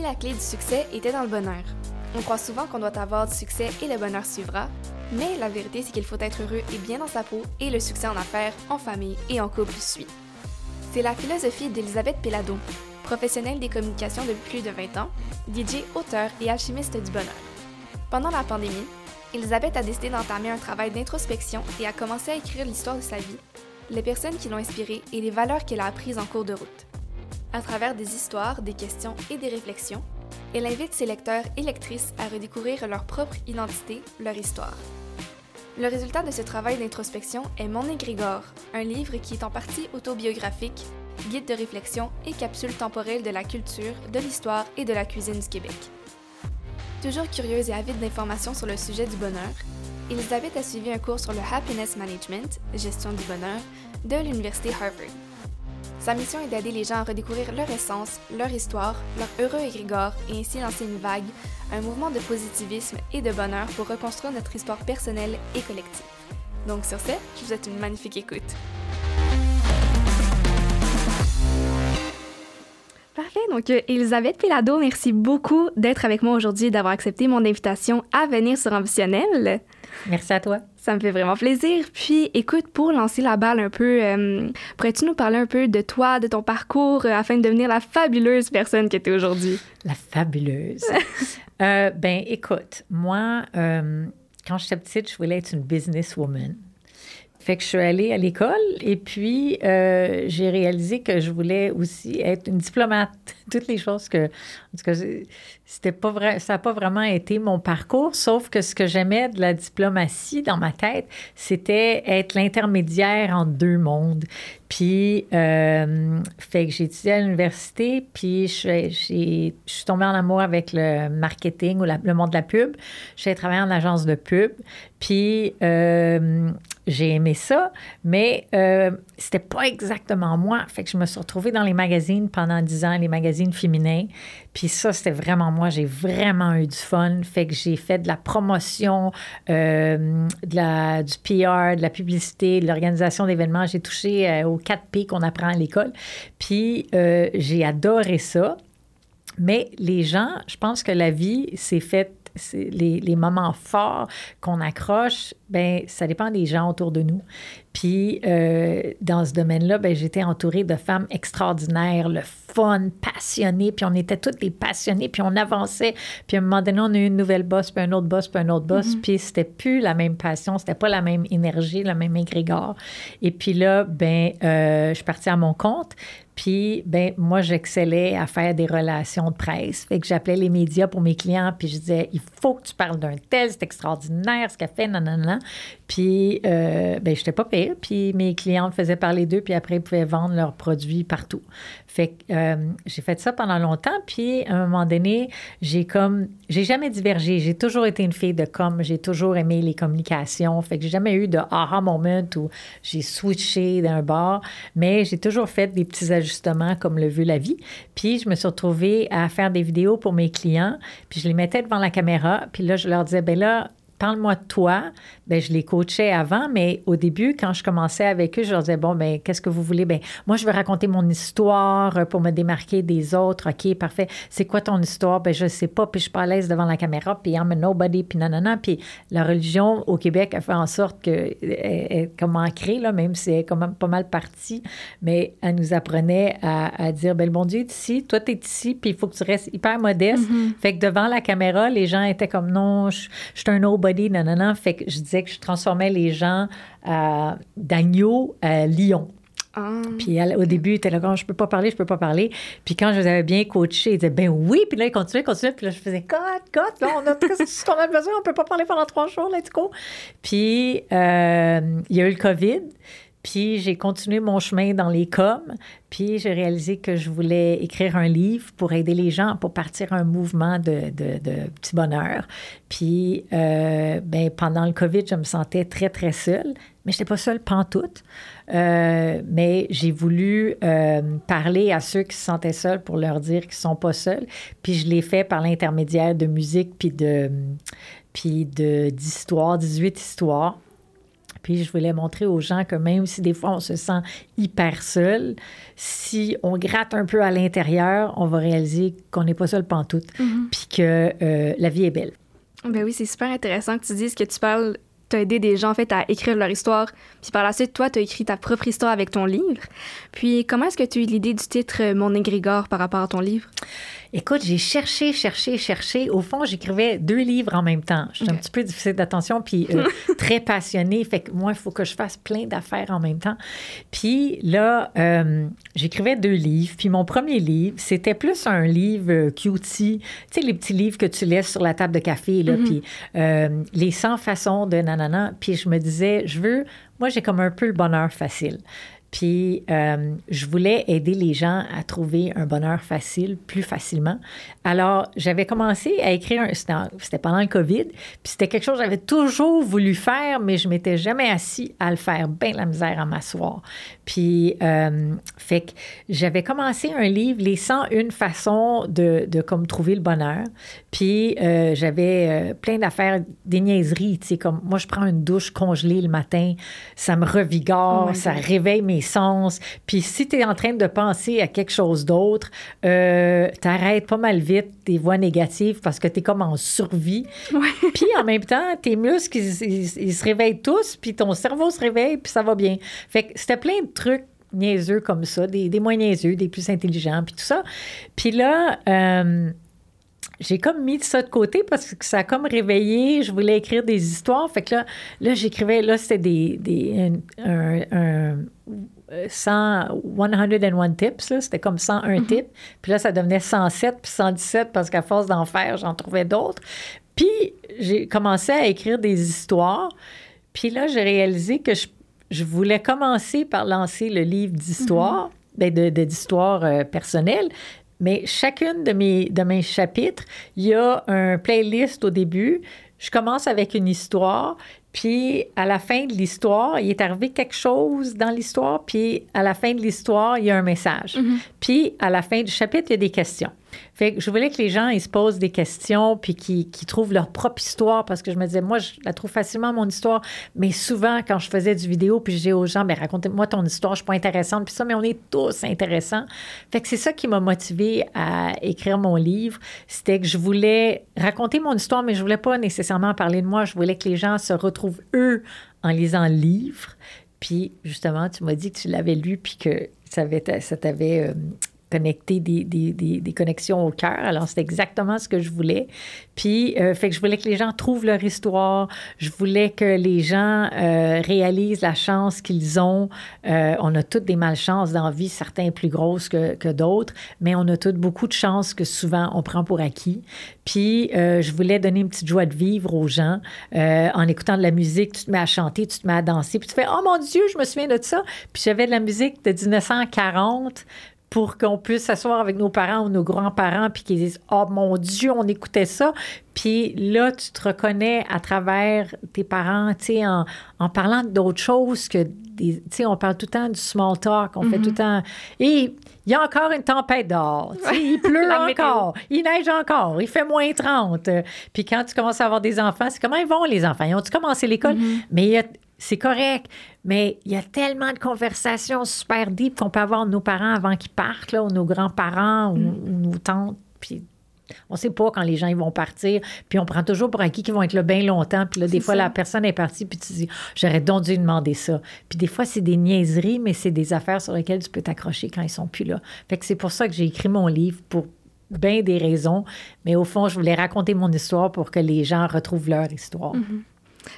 Si la clé du succès était dans le bonheur? On croit souvent qu'on doit avoir du succès et le bonheur suivra, mais la vérité c'est qu'il faut être heureux et bien dans sa peau et le succès en affaires, en famille et en couple suit. C'est la philosophie d'Elisabeth Pelado, professionnelle des communications depuis plus de 20 ans, DJ, auteur et alchimiste du bonheur. Pendant la pandémie, Elisabeth a décidé d'entamer un travail d'introspection et a commencé à écrire l'histoire de sa vie, les personnes qui l'ont inspirée et les valeurs qu'elle a apprises en cours de route. À travers des histoires, des questions et des réflexions, elle invite ses lecteurs et lectrices à redécouvrir leur propre identité, leur histoire. Le résultat de ce travail d'introspection est Mon égrégore, un livre qui est en partie autobiographique, guide de réflexion et capsule temporelle de la culture, de l'histoire et de la cuisine du Québec. Toujours curieuse et avide d'informations sur le sujet du bonheur, Elisabeth a suivi un cours sur le Happiness Management, gestion du bonheur, de l'Université Harvard. Sa mission est d'aider les gens à redécouvrir leur essence, leur histoire, leur heureux égrégore et ainsi lancer une vague, un mouvement de positivisme et de bonheur pour reconstruire notre histoire personnelle et collective. Donc sur ce, je vous souhaite une magnifique écoute. Parfait. Donc, euh, Elisabeth Pilado, merci beaucoup d'être avec moi aujourd'hui et d'avoir accepté mon invitation à venir sur Ambitionnel. Merci à toi. Ça me fait vraiment plaisir. Puis, écoute, pour lancer la balle un peu, euh, pourrais-tu nous parler un peu de toi, de ton parcours, euh, afin de devenir la fabuleuse personne que tu es aujourd'hui? La fabuleuse? euh, ben, écoute, moi, quand j'étais petite, je voulais être une businesswoman. Fait que je suis allée à l'école et puis euh, j'ai réalisé que je voulais aussi être une diplomate. Toutes les choses que, en tout cas, pas vrai, ça n'a pas vraiment été mon parcours, sauf que ce que j'aimais de la diplomatie dans ma tête, c'était être l'intermédiaire entre deux mondes. Puis, euh, fait que j'ai étudié à l'université, puis je, je suis tombée en amour avec le marketing ou le monde de la pub. J'ai travaillé en agence de pub, puis euh, j'ai aimé ça, mais euh, c'était pas exactement moi. Fait que je me suis retrouvée dans les magazines pendant dix ans, les magazines féminins. Puis ça, c'était vraiment moi. J'ai vraiment eu du fun. Fait que j'ai fait de la promotion, euh, de la, du PR, de la publicité, de l'organisation d'événements. J'ai touché euh, aux 4 P qu'on apprend à l'école. Puis j'ai adoré ça. Mais les gens, je pense que la vie s'est faite les, les, moments forts qu'on accroche, ben ça dépend des gens autour de nous. Puis euh, dans ce domaine-là, ben, j'étais entourée de femmes extraordinaires, le fun, passionnées, puis on était toutes des passionnés, puis on avançait. Puis à un moment donné, on a eu une nouvelle boss, puis un autre boss, puis un autre boss, mm-hmm. puis c'était plus la même passion, c'était pas la même énergie, la même égrégore. Et puis là, ben, euh, je suis partie à mon compte, puis, ben moi, j'excellais à faire des relations de presse. Fait que j'appelais les médias pour mes clients, puis je disais, il faut que tu parles d'un tel, c'est extraordinaire ce qu'elle fait, nanana. Puis, euh, ben, j'étais pas pire. Puis, mes clients faisaient parler d'eux, puis après, ils pouvaient vendre leurs produits partout. Fait que euh, j'ai fait ça pendant longtemps. Puis, à un moment donné, j'ai comme, j'ai jamais divergé. J'ai toujours été une fille de com. J'ai toujours aimé les communications. Fait que j'ai jamais eu de aha moment où j'ai switché d'un bord. Mais j'ai toujours fait des petits ajustements justement comme le veut la vie. Puis je me suis retrouvée à faire des vidéos pour mes clients, puis je les mettais devant la caméra, puis là, je leur disais, ben là, parle-moi de toi. Bien, je les coachais avant, mais au début, quand je commençais avec eux, je leur disais, bon, ben qu'est-ce que vous voulez? Bien, moi, je veux raconter mon histoire pour me démarquer des autres. OK, parfait. C'est quoi ton histoire? Ben je sais pas, puis je suis pas à l'aise devant la caméra, puis I'm a nobody, puis nanana. Puis la religion au Québec a fait en sorte qu'elle est comme ancrée, là, même si elle est quand même pas mal partie, mais elle nous apprenait à, dire, ben le bon Dieu est ici, toi, tu es ici, puis il faut que tu restes hyper modeste. Mm-hmm. Fait que devant la caméra, les gens étaient comme, non, je, je suis un nobody non, non, non. Fait que je disais que je transformais les gens euh, d'agneau à lion. Ah. Puis au début, il était là, je peux pas parler, je peux pas parler. Puis quand je les avais bien coachés, ils disaient, ben oui. Puis là, ils continuaient, continuaient. Puis là, je faisais, God, God, là, on a tout ce qu'on a besoin, on peut pas parler pendant trois jours, let's go. Puis euh, il y a eu le COVID. Puis j'ai continué mon chemin dans les coms, puis j'ai réalisé que je voulais écrire un livre pour aider les gens, pour partir un mouvement de, de, de petit bonheur. Puis euh, ben, pendant le COVID, je me sentais très, très seule, mais je n'étais pas seule pantoute. Euh, mais j'ai voulu euh, parler à ceux qui se sentaient seuls pour leur dire qu'ils ne sont pas seuls. Puis je l'ai fait par l'intermédiaire de musique puis de puis d'histoires, 18 histoires Puis je voulais montrer aux gens que même si des fois on se sent hyper seul, si on gratte un peu à l'intérieur, on va réaliser qu'on n'est pas seul pantoute, Mhm. puis que euh, la vie est belle. Ben oui, c'est super intéressant que tu dises que tu parles, tu as aidé des gens en fait à écrire leur histoire, puis par la suite, toi, tu as écrit ta propre histoire avec ton livre. Puis comment est-ce que tu as eu l'idée du titre Mon égrégore par rapport à ton livre? Écoute, j'ai cherché, cherché, cherché. Au fond, j'écrivais deux livres en même temps. Je suis un petit peu difficile d'attention, puis euh, très passionnée. Fait que moi, il faut que je fasse plein d'affaires en même temps. Puis là, euh, j'écrivais deux livres. Puis mon premier livre, c'était plus un livre euh, cutie. Tu sais, les petits livres que tu laisses sur la table de café, là. Puis euh, les 100 façons de nanana. Puis je me disais, je veux... Moi, j'ai comme un peu le bonheur facile. Puis, euh, je voulais aider les gens à trouver un bonheur facile, plus facilement. Alors, j'avais commencé à écrire, c'était pendant le COVID, puis c'était quelque chose que j'avais toujours voulu faire, mais je m'étais jamais assis à le faire, bien la misère à m'asseoir. Puis, euh, fait que j'avais commencé un livre, Les 101 façons de, de comme trouver le bonheur. Puis, euh, j'avais euh, plein d'affaires, des niaiseries, tu sais, comme moi, je prends une douche congelée le matin, ça me revigore, Oh ça réveille mes sens. Puis si tu es en train de penser à quelque chose d'autre, euh, t'arrêtes pas mal vite des voix négatives parce que tu es comme en survie. Puis en même temps, tes muscles, ils, ils- ils se réveillent tous, puis ton cerveau se réveille, puis ça va bien. Fait que c'était plein de trucs niaiseux comme ça, des, des moins niaiseux, des plus intelligents, puis tout ça. Puis là... euh, j'ai comme mis ça de côté parce que ça a comme réveillé. Je voulais écrire des histoires. Fait que là, là j'écrivais, là, c'était des, des, un, un- un- 100, 101 tips, c'était comme 101 tips. Puis là, ça devenait 107 puis 117 parce qu'à force d'en faire, j'en trouvais d'autres. Puis j'ai commencé à écrire des histoires. Puis là, j'ai réalisé que je, je voulais commencer par lancer le livre d'histoire, ben de, de- d'histoire euh, personnelle. Mais chacune de mes, de mes chapitres, il y a un playlist au début. Je commence avec une histoire, puis à la fin de l'histoire, il est arrivé quelque chose dans l'histoire, puis à la fin de l'histoire, il y a un message. Puis à la fin du chapitre, il y a des questions. Fait que je voulais que les gens ils se posent des questions puis qu'ils trouvent leur propre histoire parce que je me disais, moi, je la trouve facilement, mon histoire. Mais souvent, quand je faisais du vidéo puis je disais aux gens, ben racontez-moi ton histoire, je suis pas intéressante. Puis ça, mais on est tous intéressants. Fait que c'est ça qui m'a motivée à écrire mon livre. C'était que je voulais raconter mon histoire, mais je voulais pas nécessairement parler de moi. Je voulais que les gens se retrouvent, eux, en lisant le livre. Puis justement, tu m'as dit que tu l'avais lu puis que ça avait- ça t'avait connecté des, des, des, connexions au cœur. Alors, c'est exactement ce que je voulais. Puis, euh, fait que je voulais que les gens trouvent leur histoire. Je voulais que les gens euh, réalisent la chance qu'ils ont. Euh, on a toutes des malchances dans la vie, certains plus grosses que, que d'autres, mais on a toutes beaucoup de chances que souvent on prend pour acquis. Puis, je voulais donner une petite joie de vivre aux gens. En écoutant de la musique, tu te mets à chanter, tu te mets à danser, puis tu fais Oh mon Dieu, je me souviens de ça. Puis, j'avais de la musique de 1940 pour qu'on puisse s'asseoir avec nos parents ou nos grands-parents puis qu'ils disent oh mon dieu on écoutait ça puis là tu te reconnais à travers tes parents tu sais en, en parlant d'autres choses que des tu sais on parle tout le temps du small talk on fait tout le temps. Et il y a encore une tempête dehors tu sais, il pleut encore il neige encore il fait moins 30 Euh, puis quand tu commences à avoir des enfants c'est comment ils vont les enfants? Ils ont-tu commencé l'école? Mais il y a- c'est correct, mais il y a tellement de conversations super deep qu'on peut avoir nos parents avant qu'ils partent, là, ou nos grands-parents, ou, ou nos tantes. Puis on sait pas quand les gens ils vont partir. Puis on prend toujours pour acquis qu'ils vont être là bien longtemps. Puis là, des fois, ça. la personne est partie, puis tu dis, j'aurais donc dû demander ça. Puis des fois, c'est des niaiseries, mais c'est des affaires sur lesquelles tu peux t'accrocher quand ils sont plus là. Fait que c'est pour ça que j'ai écrit mon livre pour bien des raisons. Mais au fond, je voulais raconter mon histoire pour que les gens retrouvent leur histoire.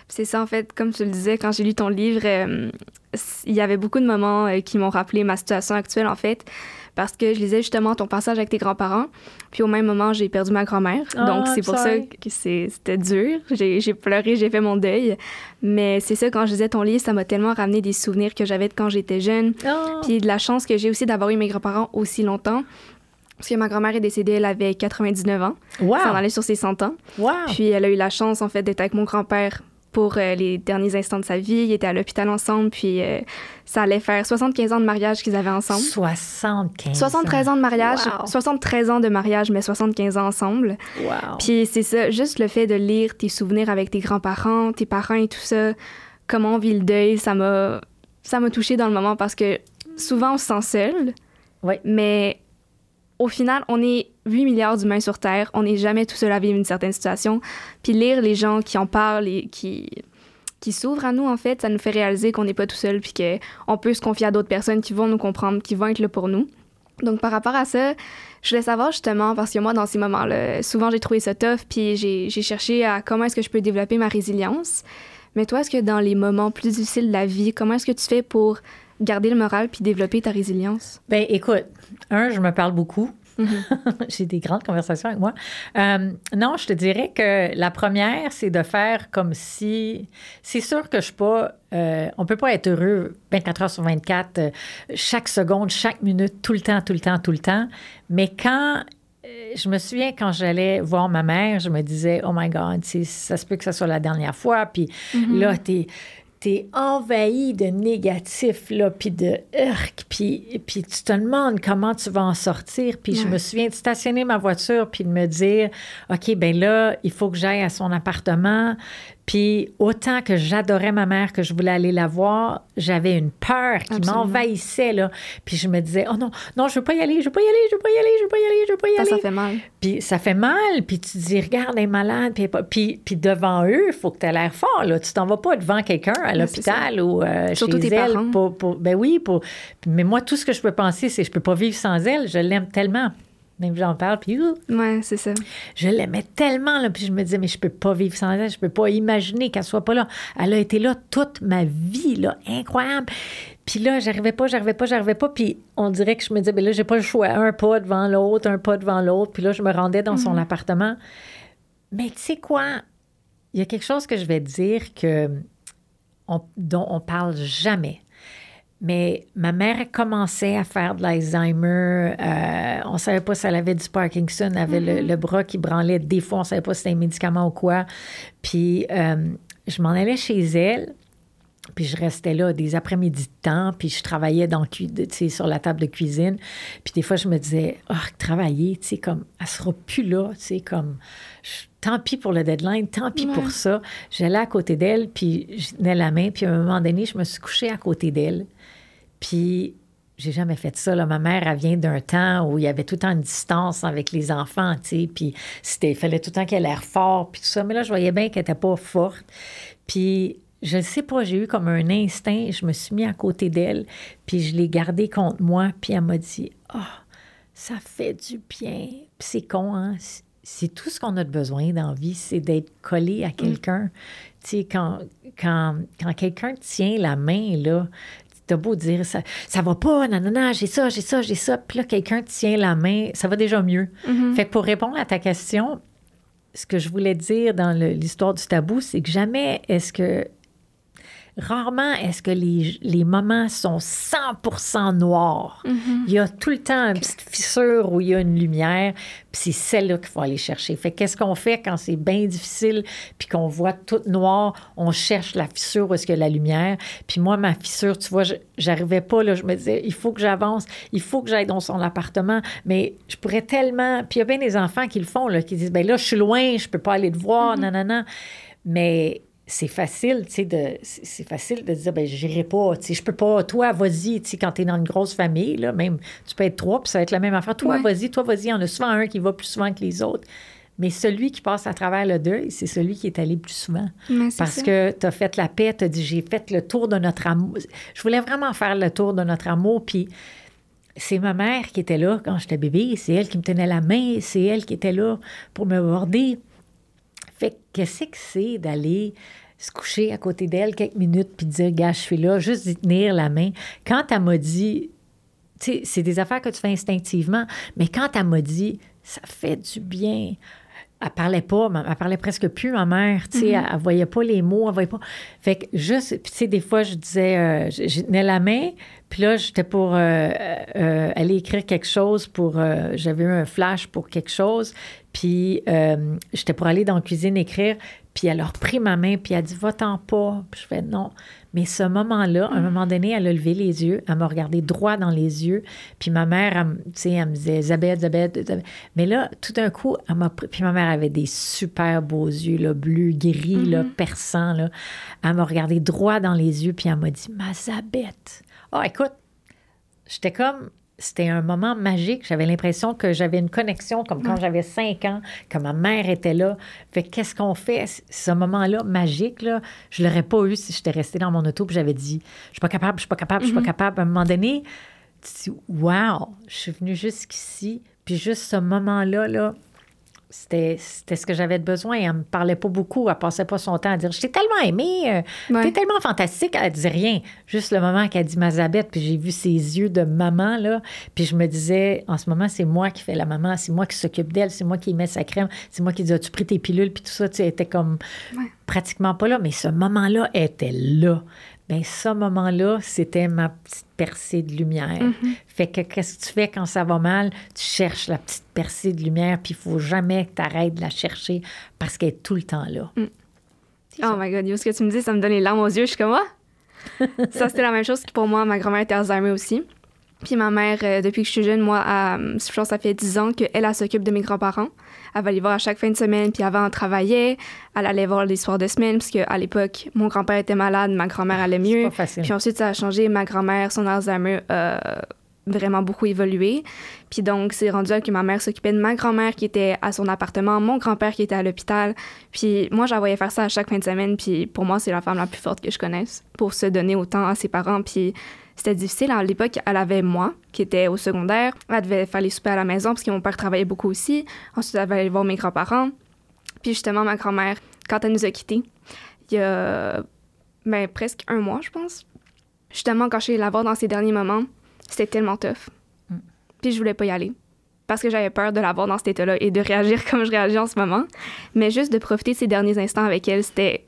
C'est ça, en fait, comme tu le disais, quand j'ai lu ton livre, euh, il y avait beaucoup de moments euh, qui m'ont rappelé ma situation actuelle, en fait, parce que je lisais justement ton passage avec tes grands-parents, puis au même moment, j'ai perdu ma grand-mère. Ah, Donc, c'est pour ça que c'était dur. J'ai pleuré, j'ai fait mon deuil. Mais c'est ça, quand je lisais ton livre, ça m'a tellement ramené des souvenirs que j'avais de quand j'étais jeune, Ah! puis de la chance que j'ai aussi d'avoir eu mes grands-parents aussi longtemps. Parce que ma grand-mère est décédée, elle avait 99 ans. Wow! Ça en allait sur ses 100 ans. Wow! Puis elle a eu la chance, en fait, d'être avec mon grand-père pour euh, les derniers instants de sa vie. Ils étaient à l'hôpital ensemble, puis euh, ça allait faire 75 ans de mariage qu'ils avaient ensemble. 75 73 ans de mariage, Wow. 73 ans de mariage, mais 75 ans ensemble. Wow. Puis c'est ça, juste le fait de lire tes souvenirs avec tes grands-parents, tes parents et tout ça, comment on vit le deuil, ça m'a ça m'a touchée dans le moment parce que souvent on se sent seul. Oui. Mais au final, on est 8 milliards d'humains sur Terre. On n'est jamais tout seul à vivre une certaine situation. Puis lire les gens qui en parlent et qui, qui s'ouvrent à nous, en fait, ça nous fait réaliser qu'on n'est pas tout seul puis qu'on peut se confier à d'autres personnes qui vont nous comprendre, qui vont être là pour nous. Donc, par rapport à ça, je voulais savoir justement, parce que moi, dans ces moments-là, souvent, j'ai trouvé ça tough, puis j'ai cherché à comment est-ce que je peux développer ma résilience. Mais toi, est-ce que dans les moments plus difficiles de la vie, comment est-ce que tu fais pour garder le moral puis développer ta résilience? Ben écoute, un, je me parle beaucoup. Mm-hmm. J'ai des grandes conversations avec moi. Euh, non, je te dirais que la première, c'est de faire comme si. C'est sûr que je suis pas. Euh, on peut pas être heureux 24 heures sur 24, euh, chaque seconde, chaque minute, tout le temps, tout le temps, tout le temps. Mais quand je me souviens quand j'allais voir ma mère, je me disais, oh my God, ça se peut que ça soit la dernière fois. Puis là, t'es es envahi de négatifs, là, puis de urk, puis, puis tu te demandes comment tu vas en sortir. Puis je me souviens de stationner ma voiture, puis de me dire, OK, ben là, il faut que j'aille à son appartement. Puis autant que j'adorais ma mère, que je voulais aller la voir, j'avais une peur qui m'envahissait. Là. Puis je me disais, oh non, non, je veux pas y aller, je veux pas y aller, je veux pas y aller, je veux pas y aller, je veux pas y aller. Ça, ça fait mal. Puis ça fait mal. Puis tu te dis, regarde, elle est malade. Puis, puis, puis devant eux, il faut que tu aies l'air fort. Là. Tu t'en vas pas devant quelqu'un à l'hôpital ou euh, Surtout chez tes elle. parents. Pour, pour, ben oui, pour, mais moi, tout ce que je peux penser, c'est que je peux pas vivre sans elle. Je l'aime tellement. Même j'en parle, puis ouh, Ouais, c'est ça. je l'aimais tellement, là, puis je me disais, mais je peux pas vivre sans elle, je peux pas imaginer qu'elle soit pas là. Elle a été là toute ma vie, là, incroyable. Puis là, j'arrivais pas, j'arrivais pas, j'arrivais pas, puis on dirait que je me disais, ben là, j'ai pas le choix, un pas devant l'autre, un pas devant l'autre, puis là, je me rendais dans son appartement. Mais tu sais quoi, il y a quelque chose que je vais dire que on- dont on parle jamais. Mais ma mère a commencé à faire de l'Alzheimer. Euh, on ne savait pas si elle avait du Parkinson. Elle avait le, le bras qui branlait. Des fois, on ne savait pas si c'était un médicament ou quoi. Puis, euh, je m'en allais chez elle. Puis je restais là des après-midi de temps, puis je travaillais dans, sur la table de cuisine. Puis des fois, je me disais, oh, travailler, tu sais, comme, elle sera plus là, tu sais, comme, tant pis pour le deadline, tant pis Ouais. pour ça. J'allais à côté d'elle, puis je tenais la main, puis à un moment donné, je me suis couchée à côté d'elle. Puis j'ai jamais fait ça. Là. Ma mère, elle vient d'un temps où il y avait tout le temps une distance avec les enfants, tu sais, puis il fallait tout le temps qu'elle ait l'air fort, puis tout ça. Mais là, je voyais bien qu'elle n'était pas forte. Puis je ne sais pas, j'ai eu comme un instinct, je me suis mis à côté d'elle, puis je l'ai gardée contre moi, puis elle m'a dit, « Ah, ça fait du bien. » Puis c'est con, hein? C'est- tout ce qu'on a de besoin dans la vie, c'est d'être collé à quelqu'un. Tu sais, quand, quand, quand quelqu'un tient la main, là, t'as beau dire ça, ça va pas, non, j'ai ça, j'ai ça, j'ai ça. Puis là, quelqu'un tient la main, ça va déjà mieux. Fait que pour répondre à ta question, ce que je voulais dire dans l'histoire du tabou, c'est que jamais est-ce que. Rarement est-ce que les, les moments sont 100% noirs. Il y a tout le temps une petite fissure où il y a une lumière, puis c'est celle-là qu'il faut aller chercher. Fait que qu'est-ce qu'on fait quand c'est bien difficile, puis qu'on voit tout noir, on cherche la fissure où est-ce a la lumière. Puis moi, ma fissure, tu vois, je- j'arrivais pas, là, je me disais, il faut que j'avance, il faut que j'aille dans son appartement, mais je pourrais tellement... Puis il y a bien des enfants qui le font, là, qui disent, ben là, je suis loin, je peux pas aller te voir, non, non, non. Mais c'est facile, tu sais, de, c'est facile de dire, ben j'irai pas, tu sais, je peux pas, toi, vas-y, tu sais, quand t'es dans une grosse famille, là, même, tu peux être trois, puis ça va être la même affaire, toi, Ouais. vas-y, toi, vas-y, il y en a souvent un qui va plus souvent que les autres. Mais celui qui passe à travers le deuil, c'est celui qui est allé plus souvent. Parce ça. que tu as fait la paix, tu as dit, j'ai fait le tour de notre amour. Je voulais vraiment faire le tour de notre amour, puis c'est ma mère qui était là quand j'étais bébé, c'est elle qui me tenait la main, c'est elle qui était là pour me border. Fait que qu'est-ce que c'est d'aller se coucher à côté d'elle quelques minutes puis dire, gars, je suis là, juste d'y tenir la main. Quand elle m'a dit, tu sais, c'est des affaires que tu fais instinctivement, mais quand elle m'a dit, ça fait du bien. Elle parlait pas, elle parlait presque plus, ma mère, tu sais, elle, elle voyait pas les mots, elle voyait pas. Fait que juste, puis tu sais, des fois, je disais, euh, je, je tenais la main, puis là, j'étais pour euh, euh, aller écrire quelque chose pour, j'avais eu un flash pour quelque chose, puis euh, j'étais pour aller dans la cuisine écrire, Puis elle a repris ma main, puis elle a dit Va-t'en pas. Puis je fais non. Mais ce moment-là, à un moment donné, elle a levé les yeux, elle m'a regardé droit dans les yeux. Puis ma mère, elle, sais, elle me disait Zabeth, Zabeth, Zabeth. Mais là, tout d'un coup, elle m'a pris. Puis ma mère avait des super beaux yeux, là, bleus, gris, là, perçants. Là. Elle m'a regardé droit dans les yeux, puis elle m'a dit Ma Zabeth. Oh, écoute, j'étais comme. C'était un moment magique. J'avais l'impression que j'avais une connexion comme quand j'avais cinq ans, que ma mère était là. Fait que qu'est-ce qu'on fait? Ce moment-là, magique, là, je l'aurais pas eu si j'étais restée dans mon auto puis j'avais dit Je suis pas capable, je suis pas capable, je suis pas capable. À un moment donné, tu dis Wow, je suis venue jusqu'ici. Puis juste ce moment-là, là, c'était, ce que j'avais de besoin. Elle me parlait pas beaucoup. Elle passait pas son temps à dire Je t'ai tellement aimé, euh, Ouais. t'es tellement fantastique. Elle disait rien. Juste le moment qu'elle dit Mazabeth, puis j'ai vu ses yeux de maman, là. Puis je me disais En ce moment, c'est moi qui fais la maman, c'est moi qui s'occupe d'elle, c'est moi qui met sa crème, c'est moi qui dis As-tu pris tes pilules, puis tout ça, tu était comme Ouais. pratiquement pas là. Mais ce moment-là était là. Bien, ce moment-là, c'était ma petite percée de lumière. Fait que qu'est-ce que tu fais quand ça va mal? Tu cherches la petite percée de lumière, puis il faut jamais que tu arrêtes de la chercher parce qu'elle est tout le temps là. C'est Oh my god, yo, ce que tu me dis, ça me donne les larmes aux yeux. Je suis comme, ah! ça, c'était la même chose que pour moi. Ma grand-mère était Alzheimer aussi. Puis ma mère, euh, depuis que je suis jeune, moi, je pense que ça fait 10 ans qu'elle, elle s'occupe de mes grands-parents. Elle va les voir à chaque fin de semaine. Puis avant, elle travaillait. Elle allait voir les soirs de semaine, parce qu'à l'époque, mon grand-père était malade, ma grand-mère allait mieux. pas facile. Puis ensuite, ça a changé. Ma grand-mère, son Alzheimer a vraiment beaucoup évolué. Puis donc, c'est rendu là que ma mère s'occupait de ma grand-mère qui était à son appartement, mon grand-père qui était à l'hôpital. Puis moi, je la voyais faire ça à chaque fin de semaine. Puis pour moi, c'est la femme la plus forte que je connaisse pour se donner autant à ses parents. Puis c'était difficile. À l'époque, elle avait moi, qui était au secondaire. Elle devait faire les soupers à la maison parce que mon père travaillait beaucoup aussi. Ensuite, elle devait aller voir mes grands-parents. Puis justement, ma grand-mère, quand elle nous a quittés, il y a ben, presque un mois, je pense. Justement, quand je suis allée la voir dans ses derniers moments, c'était tellement tough. Puis je voulais pas y aller. Parce que j'avais peur de la voir dans cet état-là et de réagir comme je réagis en ce moment. Mais juste de profiter de ces derniers instants avec elle, c'était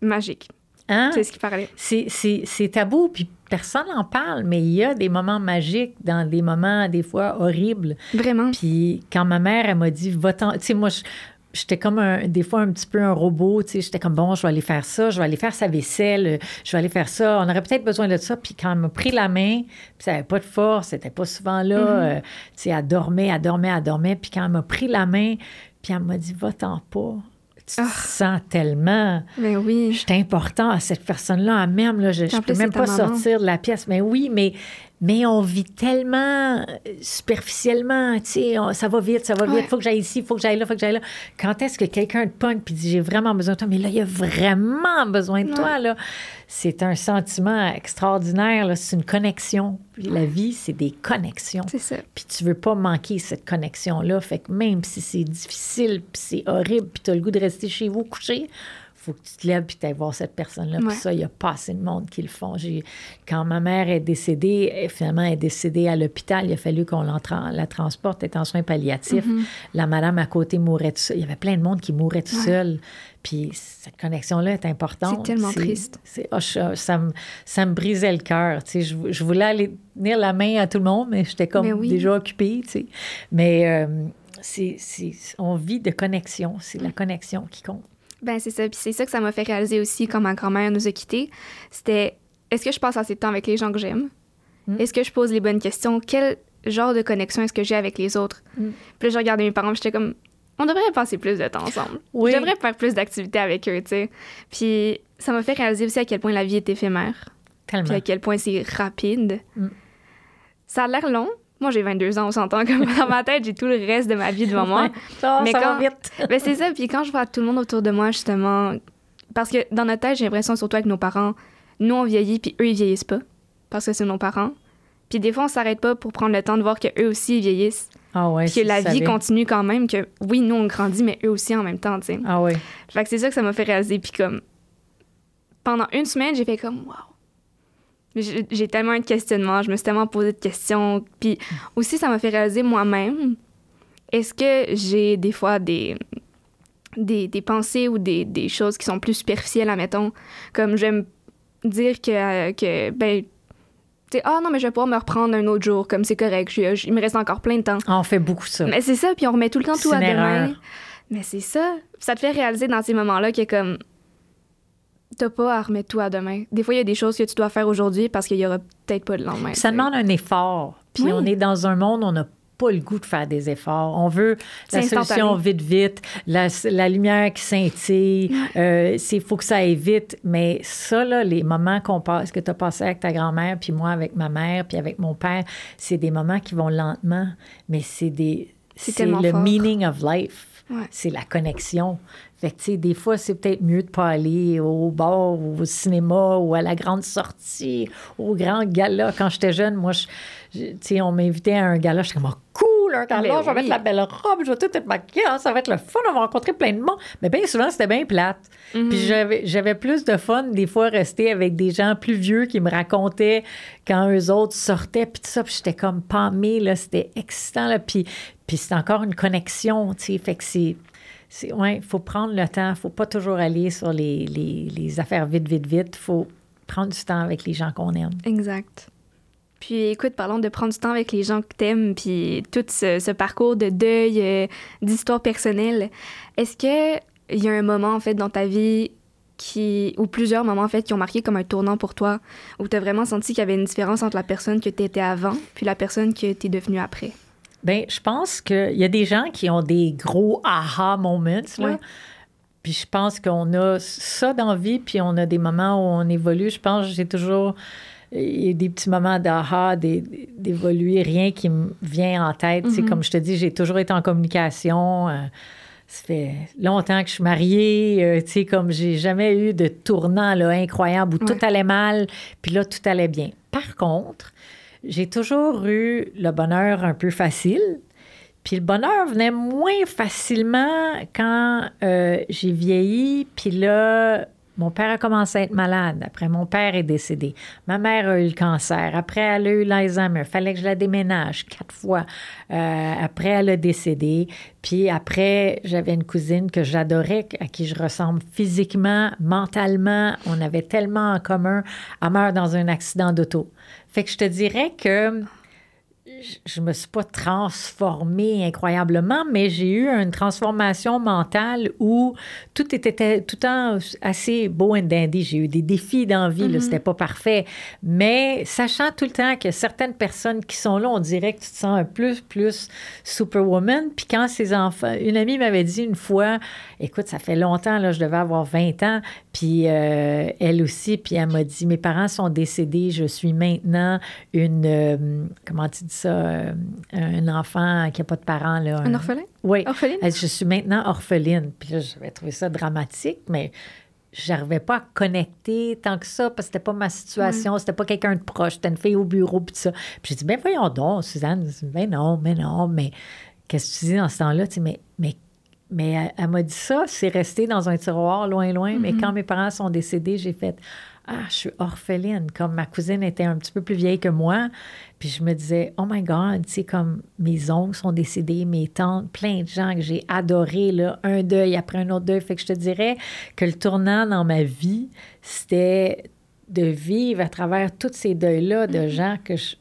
magique. Hein? C'est ce qui parlait. C'est, tabou, puis personne n'en parle, mais il y a des moments magiques dans des moments, des fois, horribles. Vraiment. Puis quand ma mère, elle m'a dit, va-t'en. Tu sais, moi, je- j'étais comme un- des fois un petit peu un robot. Tu sais, j'étais comme, bon, je vais aller faire ça, je vais aller faire sa vaisselle, je vais aller faire ça. On aurait peut-être besoin de ça. Puis quand elle m'a pris la main, puis ça n'avait pas de force, c'était pas souvent là. euh, tu sais, elle dormait, elle dormait, elle dormait. Puis quand elle m'a pris la main, puis elle m'a dit, va-t'en pas. Tu te sens tellement. Ben oui. C'est important à cette personne-là, elle m'aime. Là, je ne peux même pas sortir de la pièce. Mais oui, mais, mais on vit tellement euh, superficiellement. Tu sais, ça va vite, ça va vite. Ouais. Il faut que j'aille ici, il faut que j'aille là, il faut que j'aille là. Quand est-ce que quelqu'un te pogne puis dit j'ai vraiment besoin de toi? Mais là, il y a vraiment besoin de toi. Là. C'est un sentiment extraordinaire. là. C'est une connexion. Puis la vie, c'est des connexions. C'est ça. Puis tu veux pas manquer cette connexion-là. Fait que même si c'est difficile, puis c'est horrible, puis tu as le goût de rester chez vous couché, faut que tu te lèves puis tu ailles voir cette personne-là. Puis ça, il n'y a pas assez de monde qui le font. Quand ma mère est décédée, elle, finalement, elle est décédée à l'hôpital, il a fallu qu'on la transporte, elle est en soins palliatifs. Mm-hmm. La madame à côté mourait tout seul. Il y avait plein de monde qui mourait tout seul. Puis cette connexion-là est importante. C'est tellement triste. je- ça, me, ça me brisait le cœur. tu sais. Je, je voulais aller tenir la main à tout le monde, mais j'étais comme Mais oui. déjà occupée. tu sais. Mais euh, c'est, c'est- on vit de connexion. C'est la connexion qui compte. Ben c'est ça. Puis c'est ça que ça m'a fait réaliser aussi quand ma grand-mère nous a quittés. C'était est-ce que je passe assez de temps avec les gens que j'aime? Mm. Est-ce que je pose les bonnes questions? Quel genre de connexion est-ce que j'ai avec les autres? Mm. Puis là, je regardais mes parents, j'étais comme on devrait passer plus de temps ensemble. Oui. Je devrais faire plus d'activités avec eux, tu sais. Puis ça m'a fait réaliser aussi à quel point la vie est éphémère. Tellement. Puis à quel point c'est rapide. Mm. Ça a l'air long. Moi, j'ai 22 ans, on s'entend. Comme dans ma tête, j'ai tout le reste de ma vie devant moi. Mais ça quand- va vite. ben, c'est ça. Puis quand je vois tout le monde autour de moi, justement, parce que dans notre tête, j'ai l'impression, surtout avec nos parents, nous, on vieillit, puis eux, ils vieillissent pas, parce que c'est nos parents. Puis des fois, on s'arrête pas pour prendre le temps de voir que eux aussi, ils vieillissent. Ah ouais, que la vie savais. continue quand même, que oui, nous, on grandit, mais eux aussi en même temps, tu sais. Ah ouais. Fait que c'est ça que ça m'a fait réaliser. Puis comme, pendant une semaine, j'ai fait comme, wow. J'ai tellement eu de questionnements, je me suis tellement posé de questions. Puis aussi, ça m'a fait réaliser moi-même, est-ce que j'ai des fois des, des, des pensées ou des, des choses qui sont plus superficielles, admettons, comme je vais me dire que, que ben, tu sais, ah non, mais je vais pouvoir me reprendre un autre jour, comme c'est correct, je- je- il me reste encore plein de temps. Ah, on fait beaucoup ça. Mais c'est ça, puis on remet tout le temps tout à demain. erreur. Mais c'est ça. Ça te fait réaliser dans ces moments-là que comme t'as pas à remettre tout à demain. Des fois, il y a des choses que tu dois faire aujourd'hui parce qu'il y aura peut-être pas de lendemain. Ça demande un effort. Puis Oui. on est dans un monde, on n'a pas le goût de faire des efforts. On veut la solution vite, vite, la, la lumière qui scintille. Il faut que ça aille vite. Mais ça, là, les moments qu'on passe, que tu as passé avec ta grand-mère, puis moi avec ma mère, puis avec mon père, c'est des moments qui vont lentement, mais c'est des. C'est le fort. meaning of life. Ouais. C'est la connexion. Fait que, tu sais, des fois, c'est peut-être mieux de pas aller au bar ou au cinéma ou à la grande sortie, au grand gala. Quand j'étais jeune, moi, je- je- tu sais, on m'invitait à un gala. J'étais comme, Ah, cool, un gala, Mais je vais mettre la belle robe, je vais tout être maquillée, hein, ça va être le fun, on va rencontrer plein de monde. Mais bien souvent, c'était bien plate. Puis j'avais, j'avais plus de fun, des fois, rester avec des gens plus vieux qui me racontaient quand eux autres sortaient, puis tout ça, puis j'étais comme pâmée, là, c'était excitant, là, puis, puis c'est encore une connexion, tu sais, fait que c'est... C'est, ouais, il faut prendre le temps. Il faut pas toujours aller sur les, les, les affaires vite, vite, vite. Il faut prendre du temps avec les gens qu'on aime. Exact. Puis écoute, parlons de prendre du temps avec les gens que t'aimes, puis tout ce, ce parcours de deuil, euh, d'histoire personnelle. Est-ce que il y a un moment en fait dans ta vie qui ou plusieurs moments en fait qui ont marqué comme un tournant pour toi, où tu as vraiment senti qu'il y avait une différence entre la personne que tu étais avant puis la personne que tu es devenue après? Bien, je pense qu'il y a des gens qui ont des gros aha moments. Là. Puis je pense qu'on a ça dans la vie, puis on a des moments où on évolue. Je pense que j'ai toujours a des petits moments d'aha, d'évoluer, rien qui me vient en tête. Tu sais, Comme je te dis, j'ai toujours été en communication. euh, ça fait longtemps que je suis mariée. euh, tu sais, comme j'ai jamais eu de tournant là, incroyable où tout allait mal, puis là, tout allait bien. Par contre, j'ai toujours eu le bonheur un peu facile. Puis le bonheur venait moins facilement quand euh, j'ai vieilli. Puis là, mon père a commencé à être malade. Après, mon père est décédé. Ma mère a eu le cancer. Après, elle a eu l'Alzheimer. Fallait que je la déménage quatre fois. Euh, après, elle a décédé. Puis après, j'avais une cousine que j'adorais, à qui je ressemble physiquement, mentalement. On avait tellement en commun. Elle meurt dans un accident d'auto. Fait que je te dirais que je- me suis pas transformée incroyablement, mais j'ai eu une transformation mentale où tout était tout le temps assez beau and dandy. J'ai eu des défis dans la vie, là, c'était pas parfait. Mais sachant tout le temps que certaines personnes qui sont là, on dirait que tu te sens un plus, plus superwoman. Puis quand ces enfants, une amie m'avait dit une fois, écoute, ça fait longtemps, là, je devais avoir 20 ans, puis euh, elle aussi, puis elle m'a dit, mes parents sont décédés, je suis maintenant une, euh, comment tu dis ça, euh, un enfant qui n'a pas de parents. Là, Un orphelin? Oui. Orpheline? Elle dit, Je suis maintenant orpheline. Puis là, j'avais trouvé ça dramatique, mais je n'arrivais pas à connecter tant que ça parce que c'était pas ma situation, c'était pas quelqu'un de proche, c'était une fille au bureau, puis ça. Puis j'ai dit, ben voyons donc, Suzanne. Ben non, mais non, mais qu'est-ce que tu dis dans ce temps-là? Tu sais, mais, mais, mais elle, elle m'a dit ça, c'est resté dans un tiroir loin, loin. Mais quand mes parents sont décédés, j'ai fait, ah, je suis orpheline. Comme ma cousine était un petit peu plus vieille que moi. Puis je me disais, oh my God, tu sais, comme mes oncles sont décédés, mes tantes, plein de gens que j'ai adorés, là, un deuil après un autre deuil. Fait que je te dirais que le tournant dans ma vie, c'était de vivre à travers tous ces deuils-là de gens que je,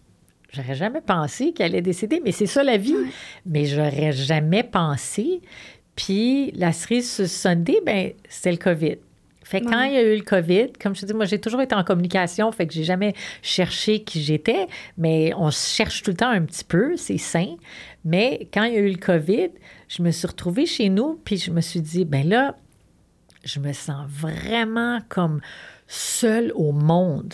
J'aurais jamais pensé qu'elle allait décéder, mais c'est ça la vie. Mais j'aurais jamais pensé. Puis la cerise sur Sunday, ben c'était le COVID. Fait que quand il y a eu le COVID, comme je te dis, moi, j'ai toujours été en communication, fait que j'ai jamais cherché qui j'étais, mais on se cherche tout le temps un petit peu, c'est sain. Mais quand il y a eu le COVID, je me suis retrouvée chez nous, puis je me suis dit, ben là, je me sens vraiment comme seule au monde.